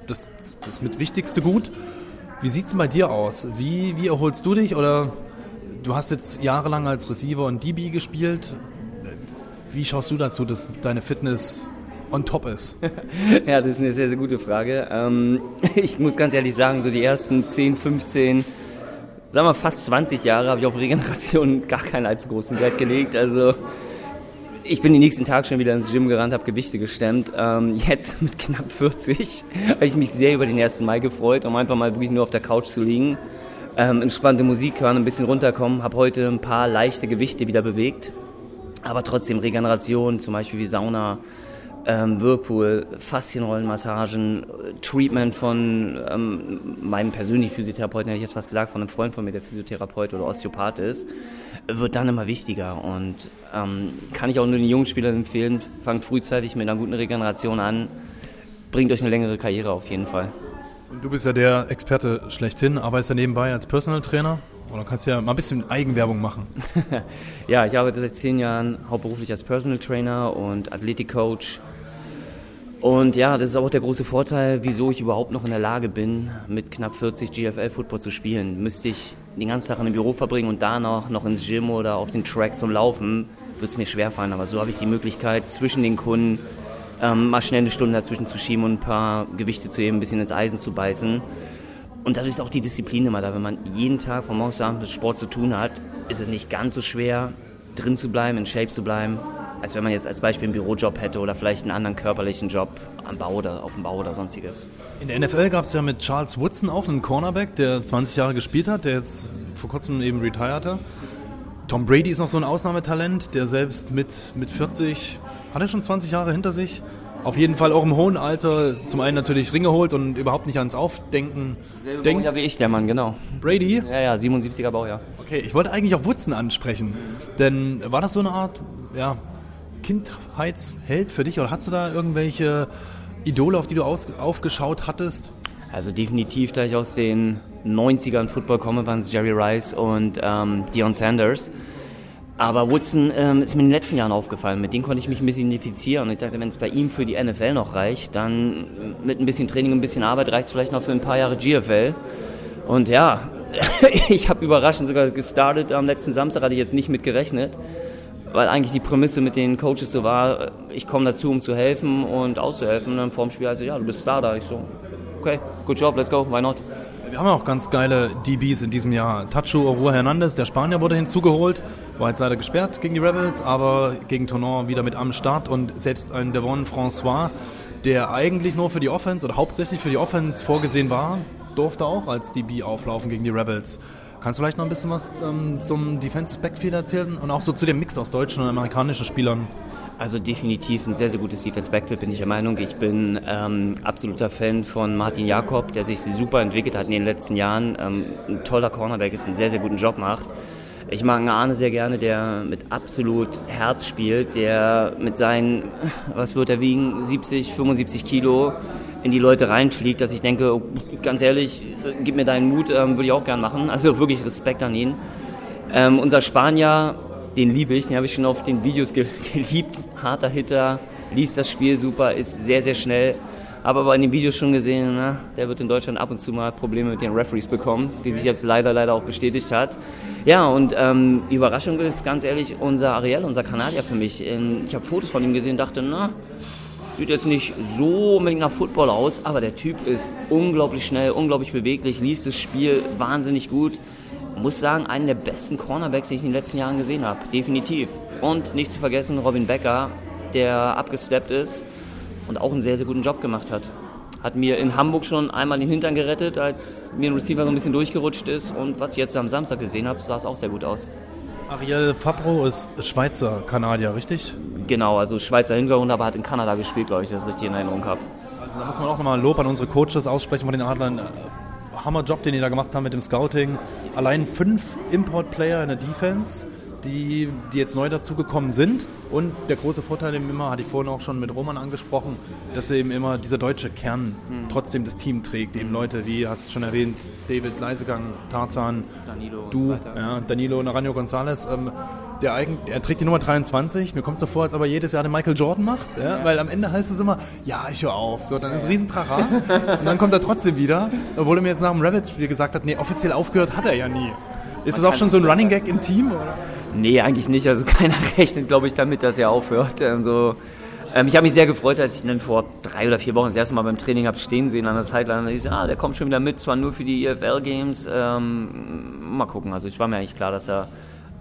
das, das mit wichtigste Gut. Wie sieht es bei dir aus? Wie, wie erholst du dich? Oder du hast jetzt jahrelang als Receiver und DB gespielt. Wie schaust du dazu, dass deine Fitness on top ist? ja, das ist eine sehr, sehr gute Frage. Ähm, ich muss ganz ehrlich sagen, so die ersten 10, 15, sagen wir fast 20 Jahre habe ich auf Regeneration gar keinen allzu großen Wert gelegt. Also ich bin den nächsten Tag schon wieder ins Gym gerannt, habe Gewichte gestemmt. Ähm, jetzt mit knapp 40 habe ich mich sehr über den 1. Mai gefreut, um einfach mal wirklich nur auf der Couch zu liegen. Ähm, entspannte Musik hören, ein bisschen runterkommen. Habe heute ein paar leichte Gewichte wieder bewegt. Aber trotzdem Regeneration, zum Beispiel wie Sauna, ähm, Whirlpool, Faszienrollenmassagen, Treatment von ähm, meinem persönlichen Physiotherapeuten, hätte ich jetzt fast gesagt, von einem Freund von mir, der Physiotherapeut oder Osteopath ist wird dann immer wichtiger. Und ähm, kann ich auch nur den jungen Spielern empfehlen, fangt frühzeitig mit einer guten Regeneration an, bringt euch eine längere Karriere auf jeden Fall. Und du bist ja der Experte schlechthin, arbeitest ja nebenbei als Personal Trainer. Oder kannst ja mal ein bisschen Eigenwerbung machen. ja, ich arbeite seit zehn Jahren hauptberuflich als Personal Trainer und Athletikcoach. Und ja, das ist auch der große Vorteil, wieso ich überhaupt noch in der Lage bin, mit knapp 40 GFL-Football zu spielen. Müsste ich den ganzen Tag in dem Büro verbringen und danach noch ins Gym oder auf den Track zum Laufen, wird es mir schwerfallen. Aber so habe ich die Möglichkeit, zwischen den Kunden ähm, mal schnell eine Stunde dazwischen zu schieben und ein paar Gewichte zu heben, ein bisschen ins Eisen zu beißen. Und dadurch ist auch die Disziplin immer da. Wenn man jeden Tag von morgens bis abends mit Sport zu tun hat, ist es nicht ganz so schwer, drin zu bleiben, in Shape zu bleiben, als wenn man jetzt als Beispiel einen Bürojob hätte oder vielleicht einen anderen körperlichen Job am Bau oder auf dem Bau oder sonstiges. In der NFL gab es ja mit Charles Woodson auch einen Cornerback, der 20 Jahre gespielt hat, der jetzt vor kurzem eben retired Tom Brady ist noch so ein Ausnahmetalent, der selbst mit, mit 40, hat er schon 20 Jahre hinter sich? Auf jeden Fall auch im hohen Alter zum einen natürlich Ringe holt und überhaupt nicht ans Aufdenken Selbe denkt. Ja, wie ich, der Mann, genau. Brady? Ja, ja, 77er Baujahr. Okay, ich wollte eigentlich auch Woodson ansprechen, denn war das so eine Art, ja, Kindheitsheld für dich oder hast du da irgendwelche Idole, auf die du aus, aufgeschaut hattest? Also definitiv, da ich aus den 90ern Football komme, waren es Jerry Rice und ähm, Deion Sanders. Aber Woodson ähm, ist mir in den letzten Jahren aufgefallen. Mit dem konnte ich mich ein bisschen identifizieren. Und ich dachte, wenn es bei ihm für die NFL noch reicht, dann mit ein bisschen Training und ein bisschen Arbeit reicht es vielleicht noch für ein paar Jahre GFL. Und ja, ich habe überraschend sogar gestartet am letzten Samstag, hatte ich jetzt nicht mit gerechnet. Weil eigentlich die Prämisse mit den Coaches so war, ich komme dazu, um zu helfen und auszuhelfen. Und dann vorm Spiel also, ja, du bist Starter. Ich so, okay, good job, let's go, why not? Wir haben auch ganz geile DBs in diesem Jahr. Tacho Orua Hernandez, der Spanier, wurde hinzugeholt. War jetzt leider gesperrt gegen die Rebels, aber gegen Tonon wieder mit am Start. Und selbst ein Devon François, der eigentlich nur für die Offense oder hauptsächlich für die Offense vorgesehen war, durfte auch als DB auflaufen gegen die Rebels. Kannst du vielleicht noch ein bisschen was ähm, zum Defensive Backfield erzählen und auch so zu dem Mix aus deutschen und amerikanischen Spielern? Also definitiv ein sehr, sehr gutes Defense Backfield, bin ich der Meinung. Ich bin ähm, absoluter Fan von Martin Jakob, der sich super entwickelt hat in den letzten Jahren. Ähm, ein toller Cornerback ist, einen sehr, sehr guten Job macht. Ich mag Arne sehr gerne, der mit absolut Herz spielt, der mit seinen, was wird er wiegen, 70, 75 Kilo in die Leute reinfliegt, dass ich denke, oh, ganz ehrlich, gib mir deinen Mut, ähm, würde ich auch gern machen. Also wirklich Respekt an ihn. Ähm, unser Spanier, den liebe ich, den habe ich schon auf den Videos ge geliebt. Harter Hitter, liest das Spiel super, ist sehr, sehr schnell. Habe aber in den Videos schon gesehen, na, der wird in Deutschland ab und zu mal Probleme mit den Referees bekommen, wie sich jetzt leider, leider auch bestätigt hat. Ja, und ähm, Überraschung ist ganz ehrlich unser Ariel, unser Kanadier für mich. Ähm, ich habe Fotos von ihm gesehen, dachte, na, Sieht jetzt nicht so unbedingt nach Football aus, aber der Typ ist unglaublich schnell, unglaublich beweglich, liest das Spiel wahnsinnig gut. Muss sagen, einen der besten Cornerbacks, die ich in den letzten Jahren gesehen habe. Definitiv. Und nicht zu vergessen, Robin Becker, der abgesteppt ist und auch einen sehr, sehr guten Job gemacht hat. Hat mir in Hamburg schon einmal den Hintern gerettet, als mir ein Receiver so ein bisschen durchgerutscht ist. Und was ich jetzt am Samstag gesehen habe, sah es auch sehr gut aus. Ariel Fabro ist Schweizer Kanadier, richtig? Genau, also Schweizer Hintergrund, aber hat in Kanada gespielt, glaube ich, das richtig in Erinnerung habe. Also da muss man auch nochmal Lob an unsere Coaches aussprechen von den Adlern. Hammerjob, den die da gemacht haben mit dem Scouting. Allein fünf Import-Player in der Defense die, die jetzt neu dazugekommen sind. Und der große Vorteil eben immer, hatte ich vorhin auch schon mit Roman angesprochen, dass eben immer dieser deutsche Kern mhm. trotzdem das Team trägt. Eben Leute wie, hast du schon erwähnt, David Leisegang, Tarzan, Danilo du, so ja, Danilo Naranjo Gonzalez. Ähm, der eigen, er trägt die Nummer 23. Mir kommt es so vor, als ob er jedes Jahr den Michael Jordan macht, ja? Ja. weil am Ende heißt es immer, ja, ich höre auf. So, dann ist Riesentrara und dann kommt er trotzdem wieder, obwohl er mir jetzt nach dem Rabbit-Spiel gesagt hat, nee, offiziell aufgehört hat er ja nie. Ist Man das auch schon so ein Running Gag im Team? Oder? Nee, eigentlich nicht. Also keiner rechnet, glaube ich, damit, dass er aufhört. Also, ähm, ich habe mich sehr gefreut, als ich ihn dann vor drei oder vier Wochen das erste Mal beim Training habe stehen sehen an der Sideline. Ich so, ah, der kommt schon wieder mit, zwar nur für die EFL-Games. Ähm, mal gucken. Also ich war mir eigentlich klar, dass er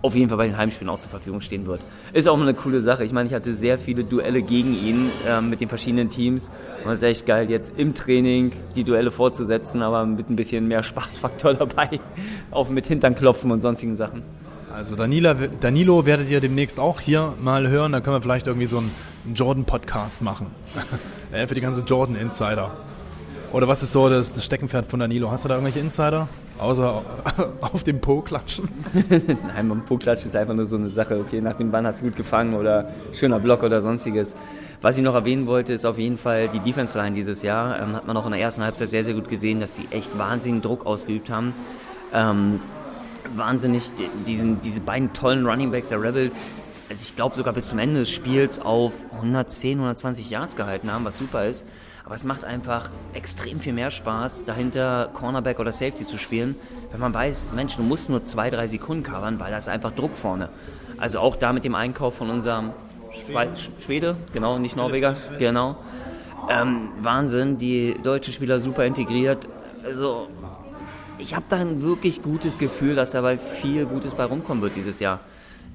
auf jeden Fall bei den Heimspielen auch zur Verfügung stehen wird. Ist auch eine coole Sache. Ich meine, ich hatte sehr viele Duelle gegen ihn ähm, mit den verschiedenen Teams. Und es ist echt geil, jetzt im Training die Duelle fortzusetzen, aber mit ein bisschen mehr Spaßfaktor dabei. auch mit Hinternklopfen und sonstigen Sachen. Also Danila, Danilo werdet ihr demnächst auch hier mal hören. Da können wir vielleicht irgendwie so einen Jordan-Podcast machen. Für die ganze Jordan-Insider. Oder was ist so das, Steckenpferd von Danilo? Hast du da irgendwelche Insider? Außer auf dem Po klatschen? Nein, beim Po klatschen ist einfach nur so eine Sache. Okay, nach dem Bann hast du gut gefangen oder schöner Block oder sonstiges. Was ich noch erwähnen wollte, ist auf jeden Fall die Defense-Line dieses Jahr. Ähm, hat man auch in der ersten Halbzeit sehr, sehr gut gesehen, dass sie echt wahnsinnigen Druck ausgeübt haben. Ähm, wahnsinnig diesen, diese beiden tollen Runningbacks der Rebels, also ich glaube sogar bis zum Ende des Spiels auf 110, 120 Yards gehalten haben, was super ist. Aber es macht einfach extrem viel mehr Spaß, dahinter Cornerback oder Safety zu spielen, wenn man weiß, Mensch, du musst nur zwei, drei Sekunden covern, weil da ist einfach Druck vorne. Also auch da mit dem Einkauf von unserem Schwede, Schwede genau, nicht Norweger, genau. Ähm, Wahnsinn, die deutschen Spieler super integriert. Also ich habe da ein wirklich gutes Gefühl, dass dabei viel Gutes bei rumkommen wird dieses Jahr.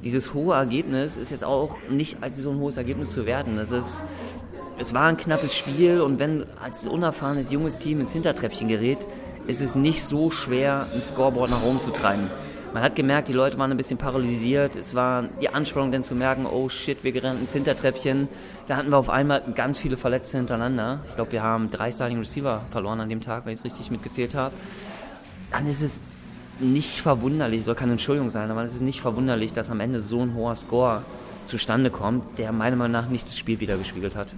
Dieses hohe Ergebnis ist jetzt auch nicht als so ein hohes Ergebnis zu werden. Es, ist, es war ein knappes Spiel und wenn als unerfahrenes junges Team ins Hintertreppchen gerät, ist es nicht so schwer, ein Scoreboard nach oben zu treiben. Man hat gemerkt, die Leute waren ein bisschen paralysiert. Es war die Anspannung, dann zu merken, oh shit, wir gerannt ins Hintertreppchen. Da hatten wir auf einmal ganz viele Verletzte hintereinander. Ich glaube, wir haben drei Starting Receiver verloren an dem Tag, wenn ich es richtig mitgezählt habe dann ist es nicht verwunderlich, soll keine Entschuldigung sein, aber es ist nicht verwunderlich, dass am Ende so ein hoher Score zustande kommt, der meiner Meinung nach nicht das Spiel wieder gespiegelt hat.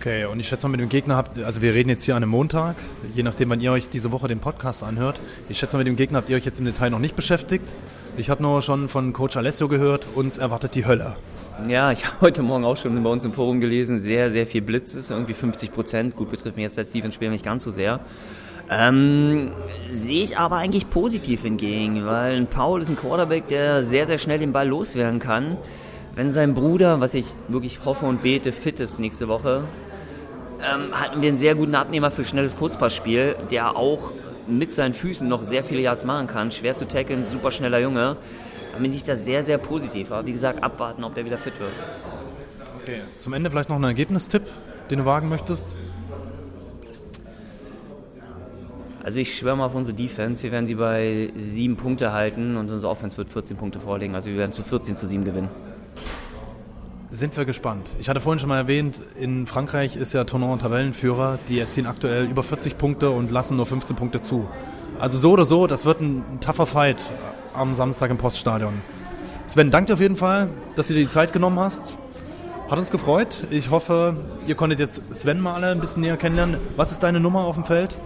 Okay, und ich schätze mal mit dem Gegner habt, also wir reden jetzt hier an einem Montag, je nachdem, wann ihr euch diese Woche den Podcast anhört. Ich schätze mal mit dem Gegner habt ihr euch jetzt im Detail noch nicht beschäftigt. Ich habe nur schon von Coach Alessio gehört, uns erwartet die Hölle. Ja, ich habe heute Morgen auch schon bei uns im Forum gelesen, sehr, sehr viel Blitzes, irgendwie 50 Prozent. Gut, betrifft mich jetzt als Defense-Spieler nicht ganz so sehr. Ähm, sehe ich aber eigentlich positiv hingegen, weil Paul ist ein Quarterback, der sehr, sehr schnell den Ball loswerden kann. Wenn sein Bruder, was ich wirklich hoffe und bete, fit ist nächste Woche, ähm, hatten wir einen sehr guten Abnehmer für schnelles Kurzpassspiel, der auch mit seinen Füßen noch sehr viele Yards machen kann. Schwer zu tackeln, super schneller Junge. Da bin ich da sehr, sehr positiv. Aber wie gesagt, abwarten, ob der wieder fit wird. Okay, zum Ende vielleicht noch ein Ergebnistipp, den du wagen möchtest. Also ich schwöre mal auf unsere Defense. Wir werden sie bei sieben Punkte halten und unsere Offense wird 14 Punkte vorlegen. Also wir werden zu 14 zu 7 gewinnen. Sind wir gespannt. Ich hatte vorhin schon mal erwähnt, in Frankreich ist ja Tournant Tabellenführer. Die erzielen aktuell über 40 Punkte und lassen nur 15 Punkte zu. Also so oder so, das wird ein tougher Fight am Samstag im Poststadion. Sven, danke dir auf jeden Fall, dass du dir die Zeit genommen hast. Hat uns gefreut. Ich hoffe, ihr konntet jetzt Sven mal alle ein bisschen näher kennenlernen. Was ist deine Nummer auf dem Feld?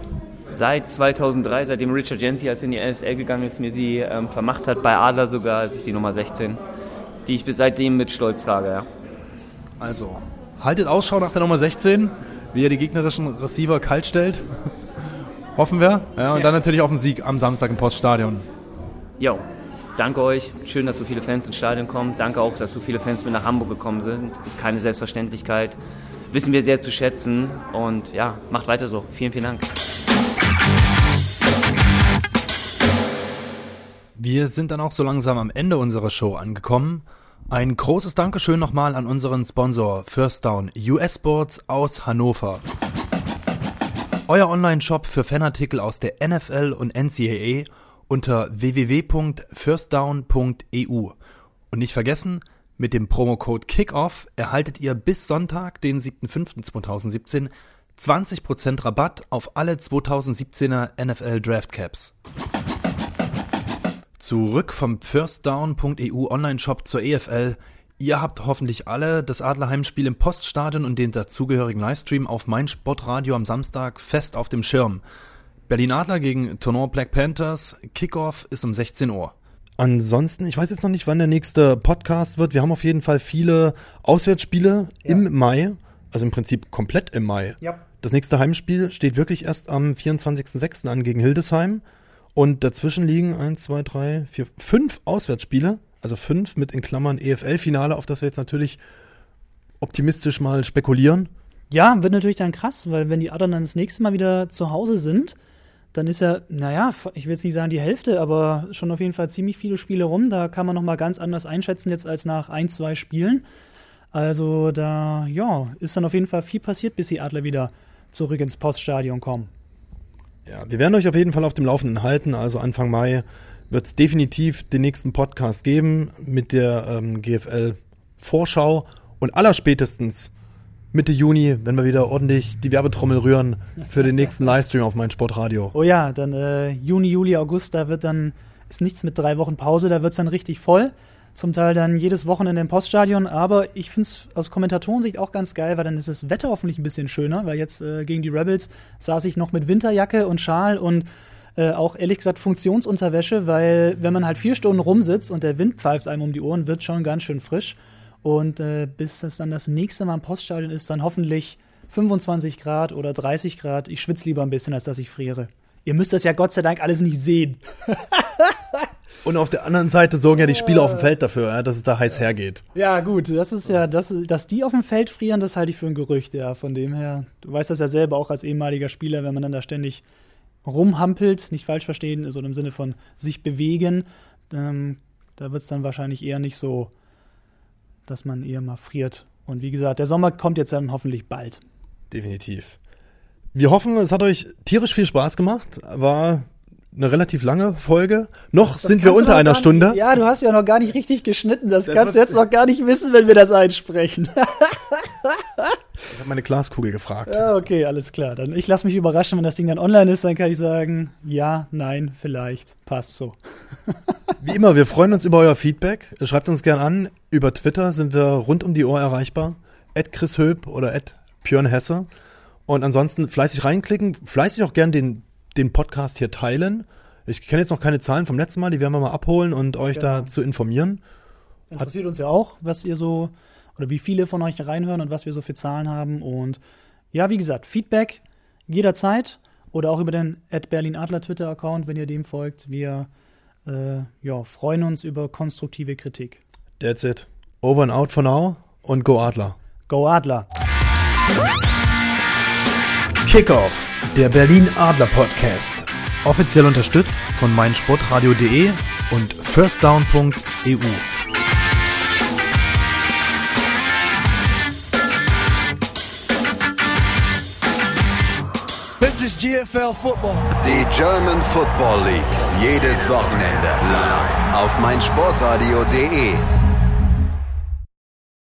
Seit 2003, seitdem Richard Jensi als in die NFL gegangen ist, mir sie ähm, vermacht hat, bei Adler sogar, ist es die Nummer 16, die ich bis seitdem mit Stolz trage. Ja. Also, haltet Ausschau nach der Nummer 16, wie er die gegnerischen Receiver kalt stellt. Hoffen wir. Ja, und Ja. dann natürlich auf den Sieg am Samstag im Poststadion. Jo, danke euch. Schön, dass so viele Fans ins Stadion kommen. Danke auch, dass so viele Fans mit nach Hamburg gekommen sind. Ist keine Selbstverständlichkeit. Wissen wir sehr zu schätzen. Und ja, macht weiter so. Vielen, vielen Dank. Wir sind dann auch so langsam am Ende unserer Show angekommen. Ein großes Dankeschön nochmal an unseren Sponsor First Down US Sports aus Hannover. Euer Online-Shop für Fanartikel aus der NFL und NCAA unter www.firstdown.eu. Und nicht vergessen, mit dem Promocode KICKOFF erhaltet ihr bis Sonntag, den 7.5.2017, 20% Rabatt auf alle 2017er NFL Draft Caps. Zurück vom firstdown.eu Online-Shop zur EFL. Ihr habt hoffentlich alle das Adlerheimspiel im Poststadion und den dazugehörigen Livestream auf mein Sportradio am Samstag fest auf dem Schirm. Berlin Adler gegen Tournant Black Panthers. Kickoff ist um 16 Uhr. Ansonsten, ich weiß jetzt noch nicht, wann der nächste Podcast wird. Wir haben auf jeden Fall viele Auswärtsspiele im Mai, also im Prinzip komplett im Mai. Ja. Das nächste Heimspiel steht wirklich erst am 24.06. an gegen Hildesheim. Und dazwischen liegen eins, zwei, drei, vier, fünf Auswärtsspiele. Also fünf mit in Klammern EFL-Finale, auf das wir jetzt natürlich optimistisch mal spekulieren. Ja, wird natürlich dann krass, weil wenn die Adern dann das nächste Mal wieder zu Hause sind, dann ist ja, naja, ich will jetzt nicht sagen die Hälfte, aber schon auf jeden Fall ziemlich viele Spiele rum. Da kann man nochmal ganz anders einschätzen jetzt als nach ein, zwei Spielen. Also da, ja, ist dann auf jeden Fall viel passiert, bis die Adler wieder zurück ins Poststadion kommen. Ja, wir werden euch auf jeden Fall auf dem Laufenden halten. Also Anfang Mai wird es definitiv den nächsten Podcast geben mit der ähm, GFL-Vorschau und allerspätestens Mitte Juni, wenn wir wieder ordentlich die Werbetrommel rühren für den nächsten Livestream auf mein Sportradio. Oh ja, dann äh, Juni, Juli, August, da wird dann, ist nichts mit drei Wochen Pause, da wird es dann richtig voll. Zum Teil dann jedes Wochenende im Poststadion, aber ich finde es aus Kommentatorensicht auch ganz geil, weil dann ist das Wetter hoffentlich ein bisschen schöner, weil jetzt äh, gegen die Rebels saß ich noch mit Winterjacke und Schal und äh, auch ehrlich gesagt Funktionsunterwäsche, weil wenn man halt vier Stunden rumsitzt und der Wind pfeift einem um die Ohren, wird schon ganz schön frisch. Und äh, bis es dann das nächste Mal im Poststadion ist, dann hoffentlich 25 Grad oder 30 Grad. Ich schwitze lieber ein bisschen, als dass ich friere. Ihr müsst das ja Gott sei Dank alles nicht sehen. Und auf der anderen Seite sorgen ja die Spieler auf dem Feld dafür, dass es da heiß hergeht. Ja, gut, das ist ja, das, dass die auf dem Feld frieren, das halte ich für ein Gerücht, ja. Von dem her, du weißt das ja selber auch als ehemaliger Spieler, wenn man dann da ständig rumhampelt, nicht falsch verstehen, so im Sinne von sich bewegen, ähm, da wird es dann wahrscheinlich eher nicht so, dass man eher mal friert. Und wie gesagt, der Sommer kommt jetzt dann hoffentlich bald. Definitiv. Wir hoffen, es hat euch tierisch viel Spaß gemacht. War eine relativ lange Folge. Noch sind wir unter einer Stunde. Nicht, ja, du hast ja noch gar nicht richtig geschnitten. Das, Das kannst du jetzt noch gar nicht wissen, wenn wir das einsprechen. Ich habe meine Glaskugel gefragt. ja, okay, alles klar. Dann ich lasse mich überraschen, wenn das Ding dann online ist, dann kann ich sagen, ja, nein, vielleicht. Passt so. Wie immer, wir freuen uns über euer Feedback. Schreibt uns gern an. Über Twitter sind wir rund um die Uhr erreichbar. At Chris Höp oder at Björn Hesse. Und ansonsten fleißig reinklicken, fleißig auch gern den, den Podcast hier teilen. Ich kenne jetzt noch keine Zahlen vom letzten Mal, die werden wir mal abholen und euch Genau. dazu informieren. Interessiert uns ja auch, was ihr so oder wie viele von euch reinhören und was wir so für Zahlen haben. Und ja, wie gesagt, Feedback jederzeit. oder auch über den Berlin Adler Twitter-Account, wenn ihr dem folgt. Wir äh, ja, freuen uns über konstruktive Kritik. That's it. Over and out for now und Go Adler. Go Adler. Kickoff, der Berlin Adler Podcast. Offiziell unterstützt von meinsportradio.de und firstdown.eu. This is GFL Football. Die German Football League. Jedes Wochenende live auf meinsportradio.de.